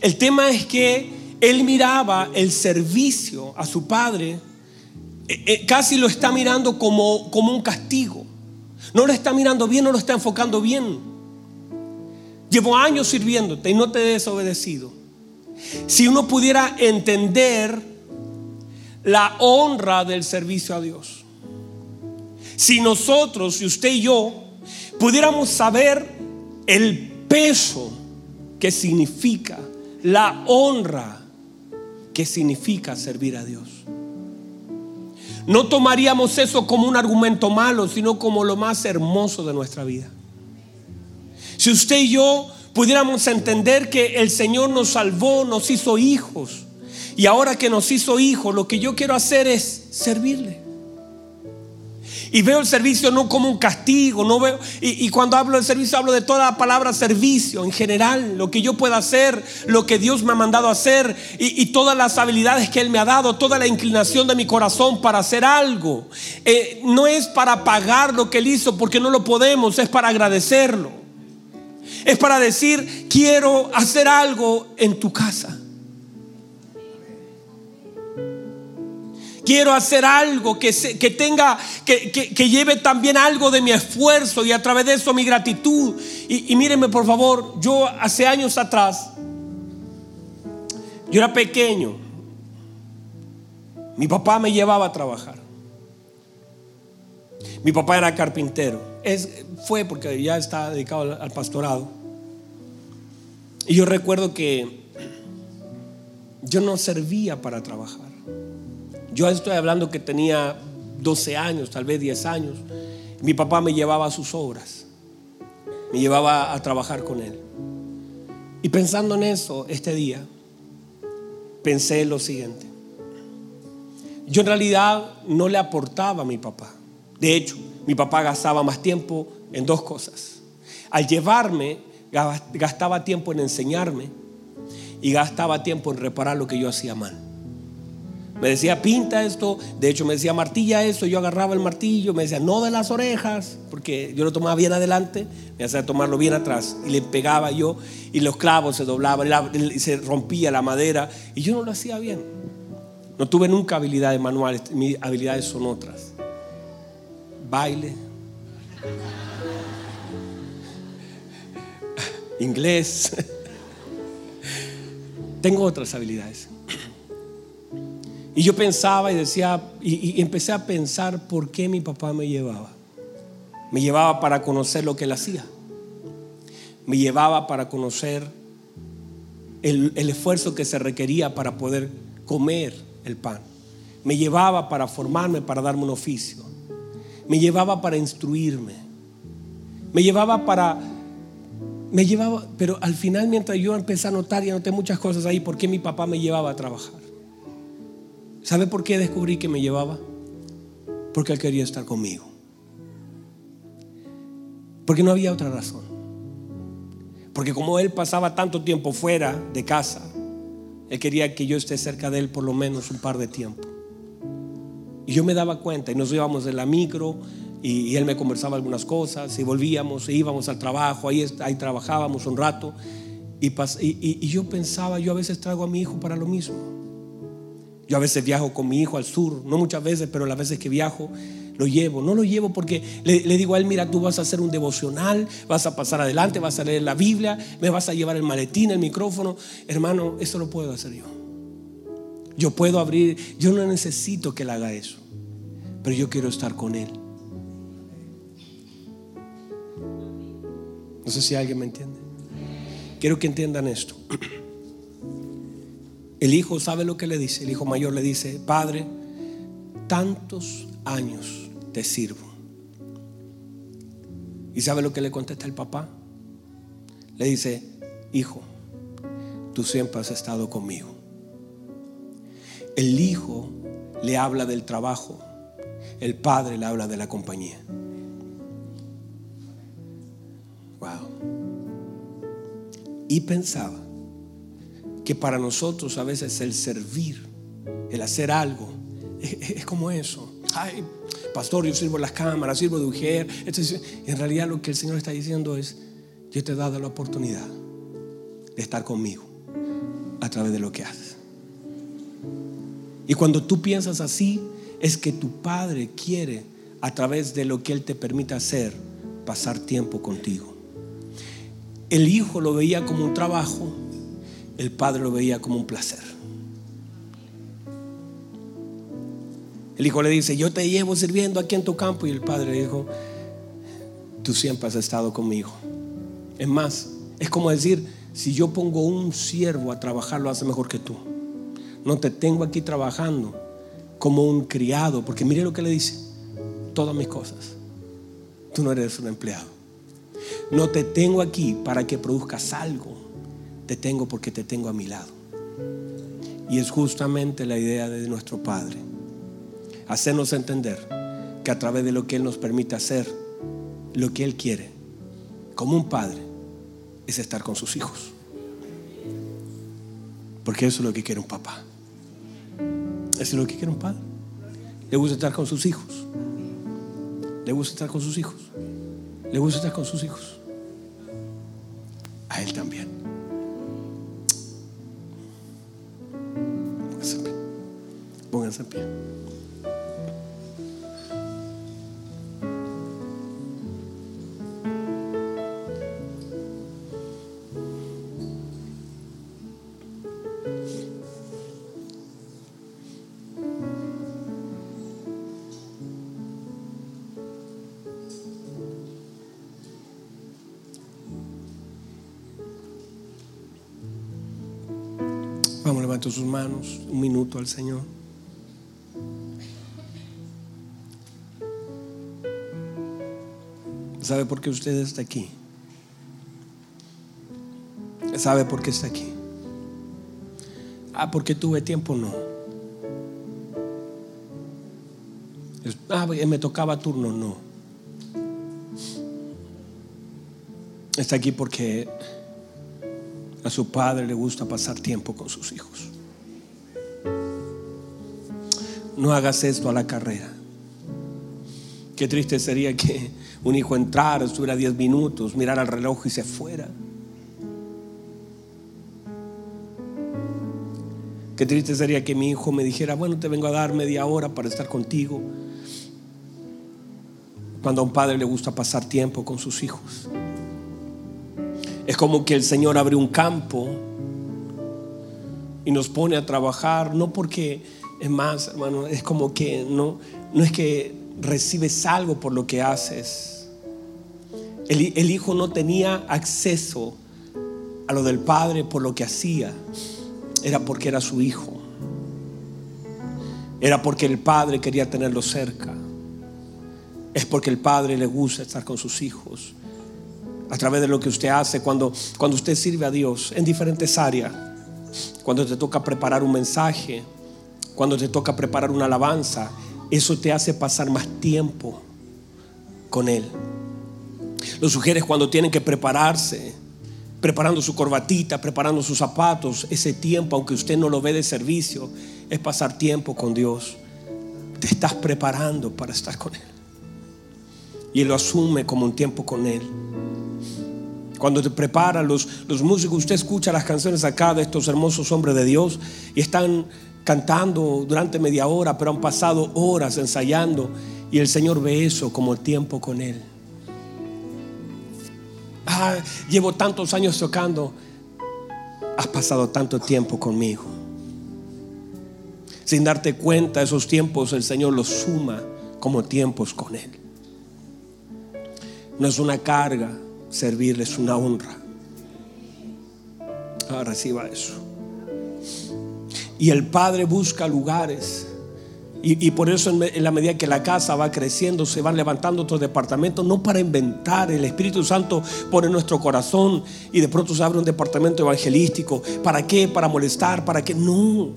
El tema es que él miraba el servicio a su padre, eh, eh, casi lo está mirando como, como un castigo. No lo está mirando bien, no lo está enfocando bien. Llevo años sirviéndote y no te he desobedecido. Si uno pudiera entender la honra del servicio a Dios. Si nosotros, si usted y yo, pudiéramos saber el peso que significa, la honra que significa servir a Dios. No tomaríamos eso como un argumento malo, sino como lo más hermoso de nuestra vida. Si usted y yo pudiéramos entender que el Señor nos salvó, nos hizo hijos, y ahora que nos hizo hijos, lo que yo quiero hacer es servirle. Y veo el servicio no como un castigo, no veo, y, cuando hablo de servicio hablo de toda la palabra servicio en general, lo que yo pueda hacer, lo que Dios me ha mandado hacer y, todas las habilidades que Él me ha dado, toda la inclinación de mi corazón para hacer algo. Eh, no es para pagar lo que Él hizo porque no lo podemos, es para agradecerlo. Es para decir, quiero hacer algo en tu casa. Quiero hacer algo que, tenga, que, que, lleve también algo de mi esfuerzo y a través de eso mi gratitud. Y, y mírenme por favor, yo hace años atrás, yo era pequeño, mi papá me llevaba a trabajar. Mi papá era carpintero. Es, fue porque ya está dedicado al pastorado. Y yo recuerdo que yo no servía para trabajar. Yo estoy hablando que tenía 12 años, tal vez 10 años. Mi papá me llevaba a sus obras. Me llevaba a trabajar con él. Y pensando en eso, este día, pensé lo siguiente. Yo en realidad no le aportaba a mi papá. De hecho, mi papá gastaba más tiempo en dos cosas. Al llevarme, gastaba tiempo en enseñarme y gastaba tiempo en reparar lo que yo hacía mal. Me decía, pinta esto. De hecho, me decía, martilla esto. Yo agarraba el martillo. Me decía, no de las orejas. Porque yo lo tomaba bien adelante. Me hacía tomarlo bien atrás. Y le pegaba yo. Y los clavos se doblaban. Y se rompía la madera. Y yo no lo hacía bien. No tuve nunca habilidades manuales. Mis habilidades son otras. Baile. Inglés. Tengo otras habilidades. Y yo pensaba y decía, y, empecé a pensar por qué mi papá me llevaba. Me llevaba para conocer lo que él hacía. Me llevaba para conocer el, el esfuerzo que se requería para poder comer el pan. Me llevaba para formarme, para darme un oficio. Me llevaba para instruirme. Me llevaba para... Me llevaba, pero al final mientras yo empecé a notar y anoté muchas cosas ahí, ¿por qué mi papá me llevaba a trabajar? ¿Sabe por qué descubrí que me llevaba? Porque él quería estar conmigo. Porque no había otra razón. Porque como él pasaba tanto tiempo fuera de casa, él quería que yo esté cerca de él por lo menos un par de tiempo. Y yo me daba cuenta y nos íbamos de la micro y, él me conversaba algunas cosas y volvíamos e íbamos al trabajo, ahí, ahí trabajábamos un rato y, y yo pensaba, yo a veces traigo a mi hijo para lo mismo. Yo a veces viajo con mi hijo al sur, no muchas veces, pero las veces que viajo, lo llevo. No lo llevo porque le, digo a él, mira, tú vas a hacer un devocional, vas a pasar adelante, vas a leer la Biblia, me vas a llevar el maletín, el micrófono. Hermano, eso lo puedo hacer yo. Yo puedo abrir, yo no necesito que él haga eso, pero yo quiero estar con él. No sé si alguien me entiende. Quiero que entiendan esto. El hijo sabe lo que le dice. El hijo mayor le dice, Padre, tantos años te sirvo. ¿Y sabe lo que le contesta el papá? Le dice, hijo, tú siempre has estado conmigo. El hijo le habla del trabajo, el padre le habla de la compañía. Wow. Y pensaba que para nosotros a veces el servir, el hacer algo, es, como eso. Ay, pastor, yo sirvo las cámaras, sirvo de mujer. En realidad lo que el Señor está diciendo es, yo te he dado la oportunidad de estar conmigo a través de lo que haces. Y cuando tú piensas así, es que tu Padre quiere, a través de lo que Él te permite hacer, pasar tiempo contigo. El Hijo lo veía como un trabajo el padre lo veía como un placer. El hijo le dice, yo te llevo sirviendo aquí en tu campo. Y el padre le dijo, tú siempre has estado conmigo. Es más, es como decir, si yo pongo un siervo a trabajar, lo hace mejor que tú. No te tengo aquí trabajando como un criado, porque mire lo que le dice, todas mis cosas. Tú no eres un empleado. No te tengo aquí para que produzcas algo te tengo porque te tengo a mi lado. Y es justamente la idea de nuestro Padre. Hacernos entender que a través de lo que Él nos permite hacer, lo que Él quiere, como un padre, es estar con sus hijos. Porque eso es lo que quiere un papá. Eso es lo que quiere un padre. Le gusta estar con sus hijos. Le gusta estar con sus hijos. Le gusta estar con sus hijos. A Él también. En pie. Vamos, sus manos un minuto al Señor. ¿Sabe por qué usted está aquí? ¿Sabe por qué está aquí? Ah, porque tuve tiempo, no. Ah, me tocaba turno, no. Está aquí porque a su padre le gusta pasar tiempo con sus hijos. No hagas esto a la carrera. Qué triste sería que un hijo entrara, estuviera 10 minutos, mirara el reloj y se fuera. Qué triste sería que mi hijo me dijera, bueno, te vengo a dar media hora para estar contigo. Cuando a un padre le gusta pasar tiempo con sus hijos. Es como que el Señor abre un campo y nos pone a trabajar, no porque, es más, hermano, es como que no, no es que recibes algo por lo que haces. El, el, hijo no tenía acceso a lo del padre por lo que hacía. Era porque era su hijo. Era porque el padre quería tenerlo cerca. Es porque el padre le gusta estar con sus hijos. A través de lo que usted hace cuando, cuando usted sirve a Dios en diferentes áreas. Cuando te toca preparar un mensaje. Cuando te toca preparar una alabanza eso te hace pasar más tiempo con Él. Los mujeres cuando tienen que prepararse, preparando su corbatita, preparando sus zapatos, ese tiempo, aunque usted no lo ve de servicio, es pasar tiempo con Dios. Te estás preparando para estar con Él. Y Él lo asume como un tiempo con Él. Cuando te preparan los, los músicos, usted escucha las canciones acá de estos hermosos hombres de Dios y están cantando durante media hora, pero han pasado horas ensayando Y el Señor ve eso como tiempo con Él. Ah, llevo tantos años tocando. Has pasado tanto tiempo conmigo. Sin darte cuenta, esos tiempos el Señor los suma como tiempos con Él. No es una carga servirle, es una honra. Ah, reciba eso. Y el Padre busca lugares y, por eso en, la medida que la casa va creciendo, se van levantando otros departamentos, no para inventar, el Espíritu Santo pone nuestro corazón y de pronto se abre un departamento evangelístico. ¿Para qué? Para molestar, ¿para qué? No,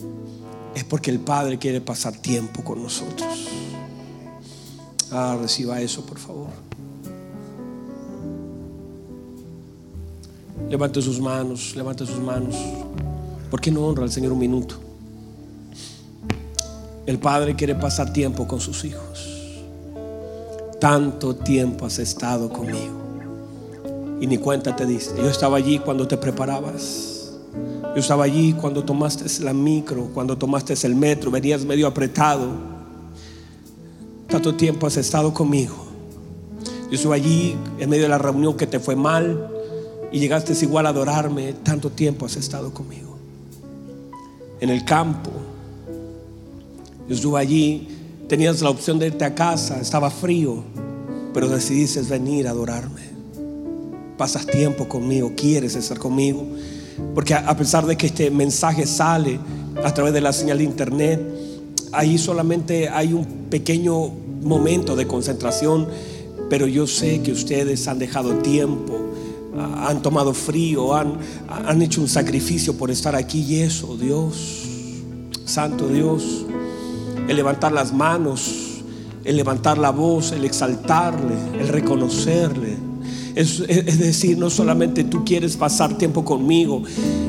es porque el Padre quiere pasar tiempo con nosotros. Ah, reciba eso, por favor. Levante sus manos, levante sus manos. ¿Por qué no honra al Señor un minuto? El Padre quiere pasar tiempo con sus hijos. Tanto tiempo has estado conmigo. Y ni cuenta te diste. Yo estaba allí cuando te preparabas. Yo estaba allí cuando tomaste la micro, cuando tomaste el metro, venías medio apretado. Tanto tiempo has estado conmigo. Yo estuve allí en medio de la reunión que te fue mal y llegaste igual a adorarme. Tanto tiempo has estado conmigo. En el campo, yo estuve allí, tenías la opción de irte a casa, estaba frío, pero decidiste venir a adorarme. Pasas tiempo conmigo, quieres estar conmigo. Porque a pesar de que este mensaje sale a través de la señal de internet, ahí solamente hay un pequeño momento de concentración, pero yo sé que ustedes han dejado tiempo, han tomado frío, han, han hecho un sacrificio por estar aquí y eso, Dios, Santo Dios el levantar las manos, el levantar la voz, el exaltarle, el reconocerle. Es, decir, no solamente tú quieres pasar tiempo conmigo,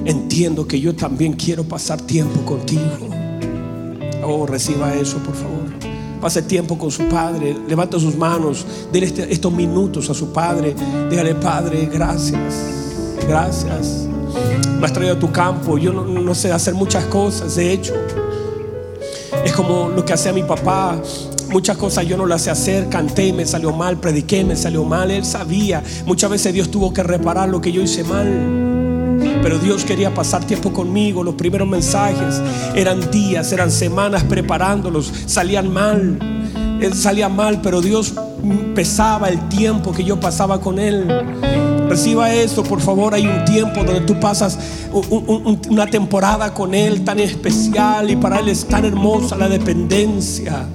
entiendo que yo también quiero pasar tiempo contigo. Oh, reciba eso, por favor. Pase tiempo con su padre, levanta sus manos, dele este, estos minutos a su padre. Dígale, Padre, gracias, gracias. Me has traído a tu campo. Yo no sé hacer muchas cosas, de hecho. Es como lo que hacía mi papá. Muchas cosas yo no las sé hacer, canté me salió mal, prediqué me salió mal. Él sabía. Muchas veces Dios tuvo que reparar lo que yo hice mal. Pero Dios quería pasar tiempo conmigo. Los primeros mensajes eran días, eran semanas preparándolos. Salían mal. Él salía mal, pero Dios pesaba el tiempo que yo pasaba con Él. Reciba esto, por favor. Hay un tiempo donde tú pasas una temporada con Él tan especial y para Él es tan hermosa la dependencia.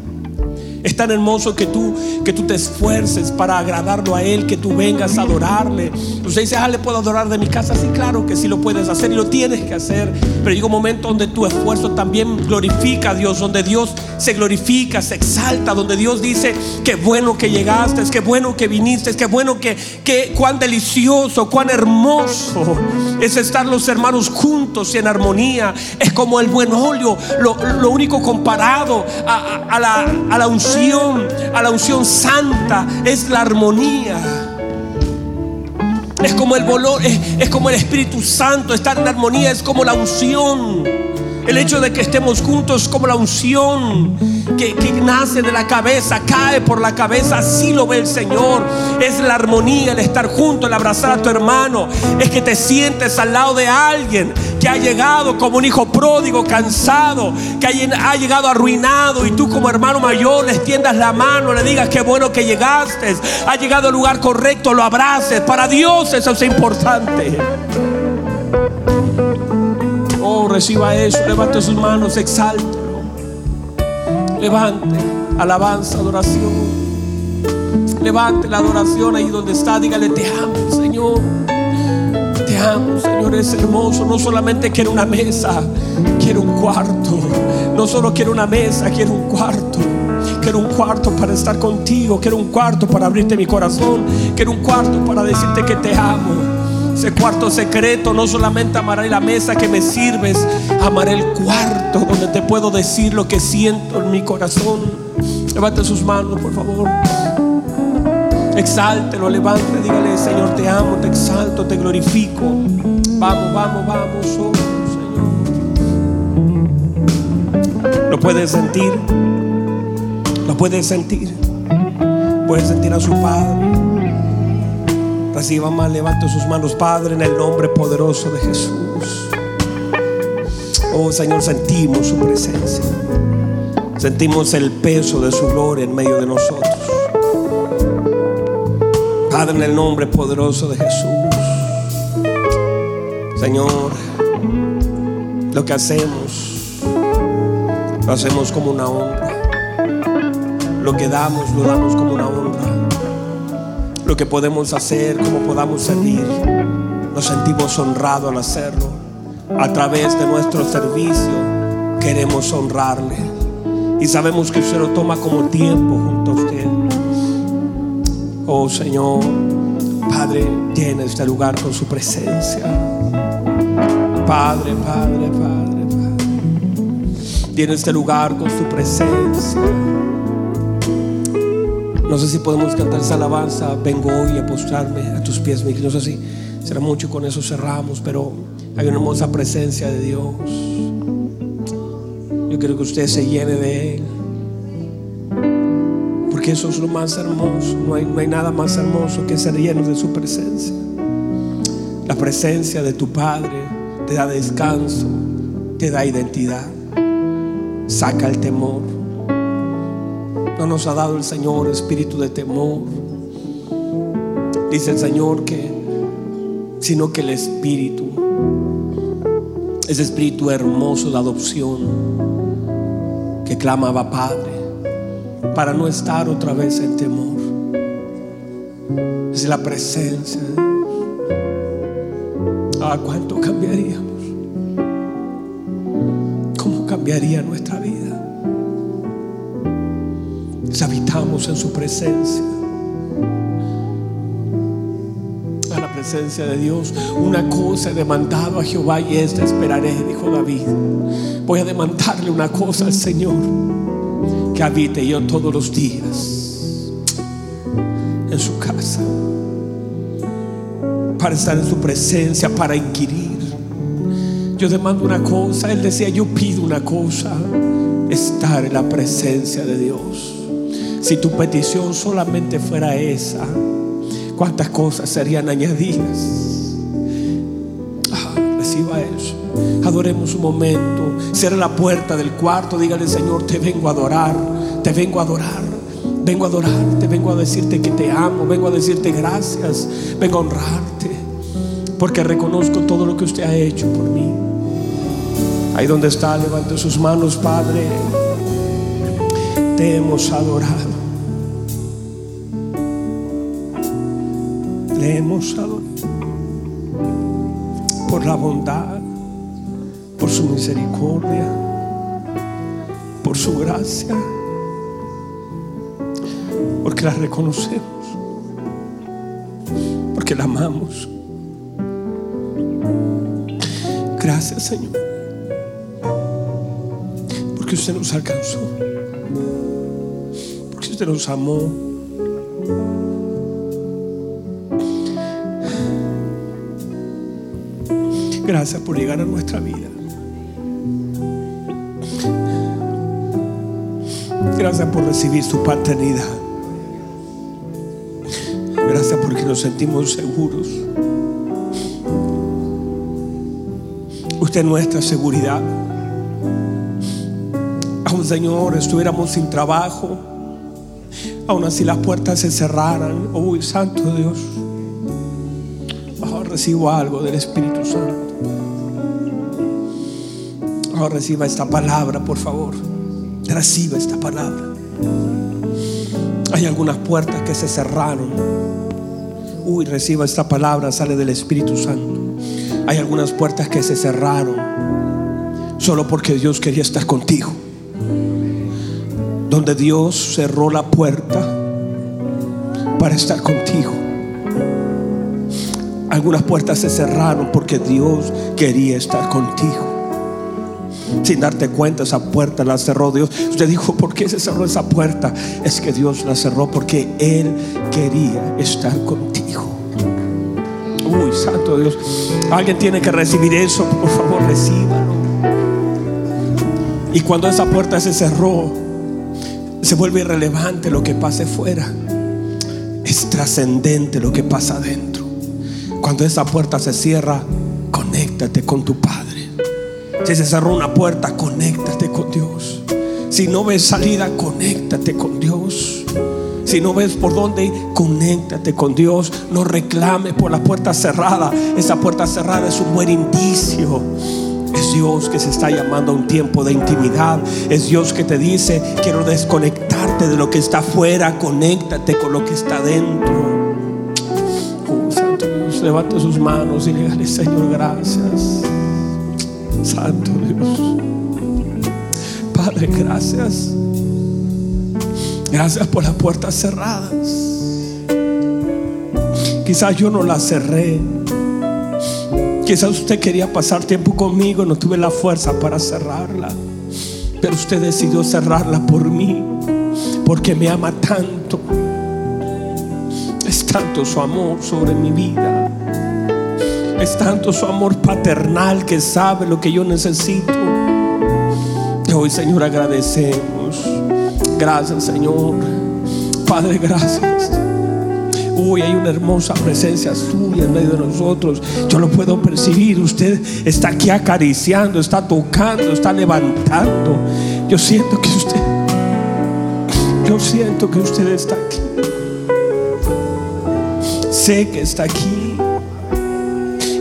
Es tan hermoso que tú, que tú te esfuerces para agradarlo a Él, que tú vengas a adorarle. Usted dice, ah, le puedo adorar de mi casa. Sí, claro que sí lo puedes hacer y lo tienes que hacer. Pero llega un momento donde tu esfuerzo también glorifica a Dios, donde Dios se glorifica, se exalta, donde Dios dice, qué bueno que llegaste, qué bueno que viniste, qué bueno que, que cuán delicioso, cuán hermoso es estar los hermanos juntos y en armonía. Es como el buen óleo, lo, único comparado a, la, a la unción a la unción santa, es la armonía. Es como el bolor, es, como el Espíritu Santo, estar en armonía es como la unción. El hecho de que estemos juntos como la unción que, nace de la cabeza, cae por la cabeza, así lo ve el Señor. Es la armonía, el estar junto, el abrazar a tu hermano. Es que te sientes al lado de alguien que ha llegado como un hijo pródigo, cansado, que ha llegado arruinado y tú como hermano mayor le extiendas la mano, le digas qué bueno que llegaste, ha llegado al lugar correcto, lo abraces. Para Dios eso es importante. Oh, reciba eso, levante sus manos, exáltelo. Levante alabanza, adoración. Levante la adoración ahí donde está. Dígale, te amo, Señor. Te amo, Señor. Es hermoso. No solamente quiero una mesa, quiero un cuarto. No solo quiero una mesa, quiero un cuarto. Quiero un cuarto para estar contigo. Quiero un cuarto para abrirte mi corazón. Quiero un cuarto para decirte que te amo. Ese cuarto secreto, no solamente amaré la mesa que me sirves, amaré el cuarto donde te puedo decir lo que siento en mi corazón. Levante sus manos, por favor. Exáltelo, levante, dígale, Señor, te amo, te exalto, te glorifico. Vamos, vamos, vamos, oh, Señor. ¿Lo puedes sentir? ¿Lo puedes sentir? Puede sentir a su Padre. Reciba más, levante sus manos, Padre, en el nombre poderoso de Jesús. Oh Señor, sentimos su presencia. Sentimos el peso de su gloria en medio de nosotros. Padre, en el nombre poderoso de Jesús. Señor, lo que hacemos, lo hacemos como una honra. Lo que damos, lo damos como una honra. Lo que podemos hacer, como podamos servir, nos sentimos honrados al hacerlo. A través de nuestro servicio queremos honrarle. Y sabemos que usted lo toma como tiempo junto a usted. Oh Señor, Padre, llena este lugar con su presencia. Padre, Padre, Padre, Padre. Llena este lugar con su presencia. No sé si podemos cantar esa alabanza. Vengo hoy a postrarme a tus pies, mi No sé si será mucho con eso cerramos, pero hay una hermosa presencia de Dios. Yo quiero que usted se llene de Él. Porque eso es lo más hermoso. No hay, no hay nada más hermoso que ser lleno de su presencia. La presencia de tu Padre te da descanso, te da identidad, saca el temor. No nos ha dado el Señor espíritu de temor. Dice el Señor que, sino que el espíritu, ese espíritu hermoso de adopción que clamaba Padre, para no estar otra vez en temor. Es la presencia. Ah, cuánto cambiaríamos. ¿Cómo cambiaría nuestra vida? Si habitamos en su presencia. A la presencia de Dios. Una cosa he demandado a Jehová y esta esperaré, dijo David. Voy a demandarle una cosa al Señor. Que habite yo todos los días en su casa. Para estar en su presencia, para inquirir. Yo demando una cosa. Él decía, yo pido una cosa. Estar en la presencia de Dios. Si tu petición solamente fuera esa, ¿cuántas cosas serían añadidas? Ah, reciba eso. Adoremos un momento. Cierra la puerta del cuarto. Dígale, Señor, te vengo a adorar. Te vengo a adorar. Vengo a adorarte. Vengo a decirte que te amo. Vengo a decirte gracias. Vengo a honrarte. Porque reconozco todo lo que usted ha hecho por mí. Ahí donde está, levante sus manos, Padre. Te hemos adorado. Por la bondad, por su misericordia, por su gracia, porque la reconocemos, porque la amamos. Gracias, Señor, porque usted nos alcanzó, porque usted nos amó. Gracias por llegar a nuestra vida. Gracias por recibir su paternidad. Gracias porque nos sentimos seguros. Usted es nuestra seguridad. Aún Señor, estuviéramos sin trabajo. Aún así las puertas se cerraran. Uy, Santo Dios. Oh, recibo algo del Espíritu Santo. Reciba esta palabra, por favor. Reciba esta palabra. Hay algunas puertas que se cerraron. Uy, reciba esta palabra, sale del Espíritu Santo. Hay algunas puertas que se cerraron solo porque Dios quería estar contigo. Donde Dios cerró la puerta para estar contigo. Algunas puertas se cerraron porque Dios quería estar contigo. Sin darte cuenta, esa puerta la cerró Dios. Usted dijo, ¿por qué se cerró esa puerta? Es que Dios la cerró porque Él quería estar contigo. Uy, santo Dios. Alguien tiene que recibir eso. Por favor, recíbalo. Y cuando esa puerta se cerró, se vuelve irrelevante lo que pase fuera. Es trascendente lo que pasa adentro. Cuando esa puerta se cierra, conéctate con tu Padre. Si se cerró una puerta, conéctate con Dios. Si no ves salida, conéctate con Dios. Si no ves por dónde, conéctate con Dios. No reclame por la puerta cerrada. Esa puerta cerrada es un buen indicio. Es Dios que se está llamando a un tiempo de intimidad. Es Dios que te dice, quiero desconectarte de lo que está afuera, conéctate con lo que está dentro. Oh, Santo Dios, levante sus manos y dígale, Señor, gracias. Santo Dios. Padre, gracias. Gracias por las puertas cerradas. Quizás yo no las cerré. Quizás usted quería pasar tiempo conmigo, no tuve la fuerza para cerrarla. Pero usted decidió cerrarla por mí, porque me ama tanto. Es tanto su amor sobre mi vida. Es tanto su amor paternal que sabe lo que yo necesito. Y hoy, Señor, agradecemos. Gracias, Señor. Padre, gracias. Uy, hay una hermosa presencia suya en medio de nosotros. Yo lo puedo percibir. Usted está aquí acariciando, está tocando, está levantando. Yo siento que usted, yo siento que usted está aquí. Sé que está aquí.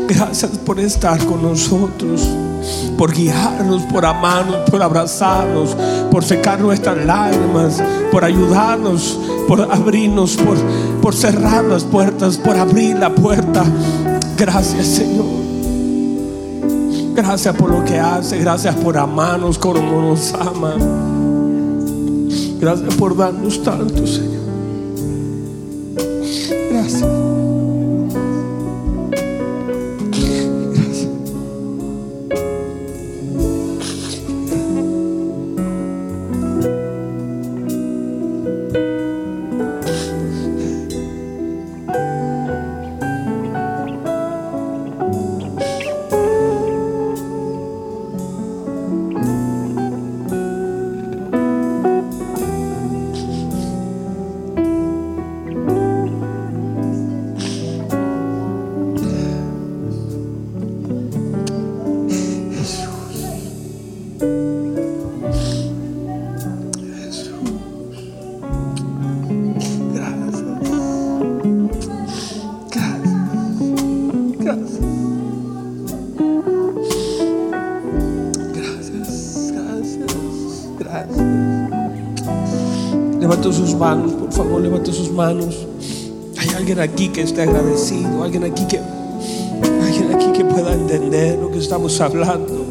Gracias por estar con nosotros, por guiarnos, por amarnos, por abrazarnos, por secar nuestras lágrimas, por ayudarnos, por abrirnos, por, por cerrar las puertas, por abrir la puerta. Gracias Señor. Gracias por lo que hace, gracias por amarnos como nos ama. Gracias por darnos tanto, Señor. Levanta sus manos, por favor, levanta sus manos. Hay alguien aquí que esté agradecido, alguien aquí que alguien aquí que pueda entender lo que estamos hablando.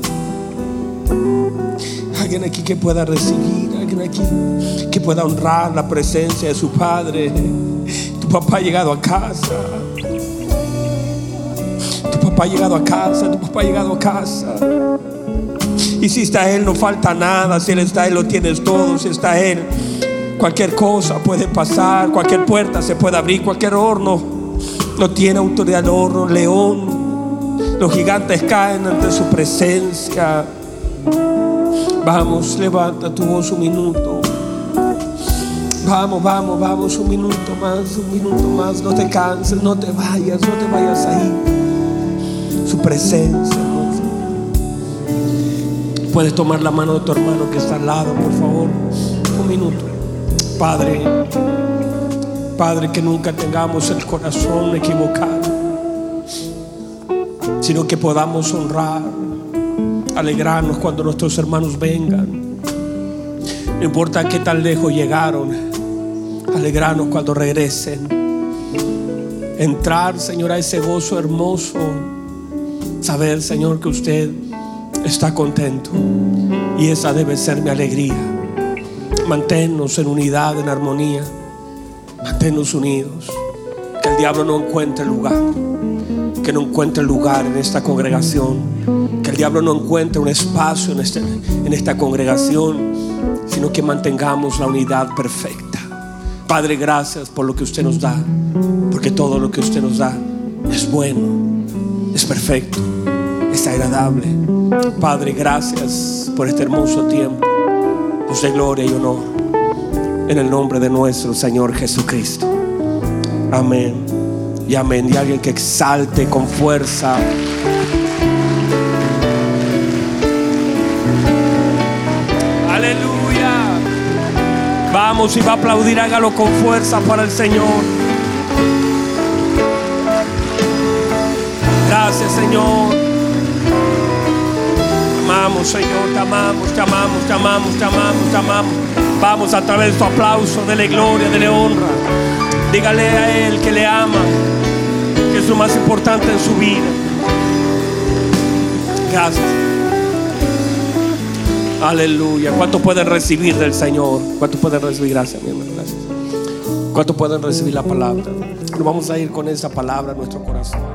Alguien aquí que pueda recibir, alguien aquí que pueda honrar la presencia de su padre. Tu papá ha llegado a casa. Tu papá ha llegado a casa, tu papá ha llegado a casa. Y si está Él, no falta nada. Si Él está Él, lo tienes todo. Si está Él, cualquier cosa puede pasar. Cualquier puerta se puede abrir. Cualquier horno no tiene autoridad el horno. León, los gigantes caen ante su presencia. Vamos, levanta tu voz un minuto. Vamos, vamos, vamos, un minuto más, un minuto más. No te canses, no te vayas, no te vayas ahí. Su presencia. Puedes tomar la mano de tu hermano que está al lado, por favor. Un minuto. Padre, Padre, que nunca tengamos el corazón equivocado, sino que podamos honrar, alegrarnos cuando nuestros hermanos vengan. No importa qué tan lejos llegaron, alegrarnos cuando regresen. Entrar, Señor, a ese gozo hermoso. Saber, Señor, que usted está contento. Y esa debe ser mi alegría. Manténnos en unidad, en armonía. Manténnos unidos. Que el diablo no encuentre lugar. Que no encuentre lugar en esta congregación. Que el diablo no encuentre un espacio en, este, en esta congregación. Sino que mantengamos la unidad perfecta. Padre, gracias por lo que usted nos da. Porque todo lo que usted nos da es bueno. Es perfecto. Es agradable. Padre, gracias por este hermoso tiempo. De gloria y honor. En el nombre de nuestro Señor Jesucristo. Amén. Y amén. Y alguien que exalte con fuerza. Aleluya. Vamos y va a aplaudir, hágalo con fuerza para el Señor. Gracias, Señor. Amamos, Señor, te amamos, te amamos, te amamos, te amamos, te amamos. Vamos a través de tu aplauso, dele gloria, dele honra. Dígale a Él que le ama, que es lo más importante en su vida. Gracias. Aleluya. ¿Cuánto pueden recibir del Señor? ¿Cuánto pueden recibir? Gracias, mi hermano. Gracias. ¿Cuánto pueden recibir la palabra? Nos vamos a ir con esa palabra en nuestro corazón.